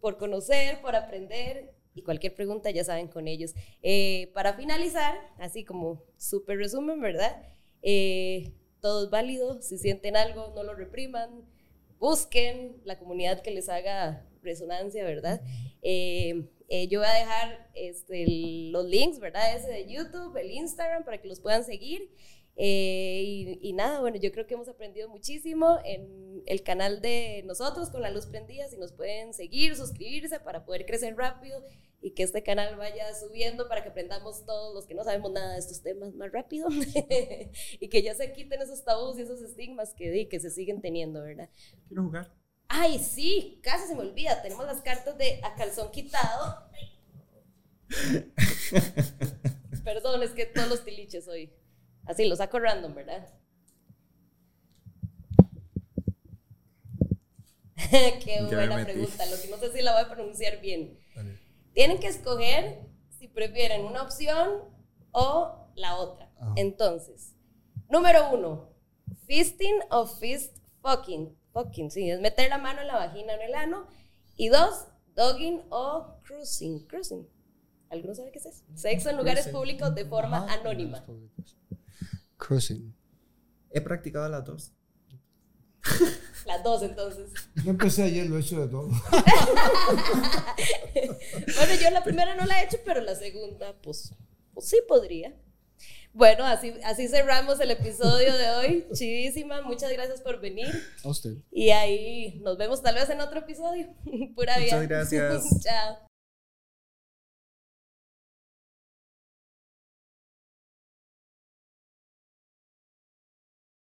por conocer, por aprender y cualquier pregunta ya saben con ellos. Eh, para finalizar, así como súper resumen, ¿verdad? Eh, todo es válido, si sienten algo, no lo repriman, busquen la comunidad que les haga resonancia, ¿verdad? Eh, yo voy a dejar este, los links, ¿verdad? Ese de YouTube, el Instagram, para que los puedan seguir. Eh, y, nada, bueno, yo creo que hemos aprendido muchísimo en el canal de nosotros con la luz prendida. Si nos pueden seguir, suscribirse para poder crecer rápido y que este canal vaya subiendo para que aprendamos todos los que no sabemos nada de estos temas más rápido y que ya se quiten esos tabús y esos estigmas que, que se siguen teniendo, ¿verdad? Quiero jugar. Ay, sí, casi se me olvida. Tenemos las cartas de a calzón quitado. Perdón, es que todos los tiliches hoy. Así lo saco random, ¿verdad? Qué buena pregunta, lo que no sé si la voy a pronunciar bien. Tienen que escoger si prefieren una opción o la otra. Entonces, número uno, fisting o fist fucking. Fucking, sí, es meter la mano en la vagina o en el ano. Y dos, dogging o cruising. Cruising. ¿Alguno sabe qué es eso? Sexo en lugares públicos de forma anónima. Cruising. He practicado las dos. Las dos, entonces. Yo empecé ayer, lo he hecho de todo. bueno, yo la primera no la he hecho, pero la segunda, pues, pues sí podría. Bueno, así, así cerramos el episodio de hoy. Chidísima, muchas gracias por venir. A usted. Y ahí nos vemos tal vez en otro episodio. Pura vida. Muchas gracias. Chao.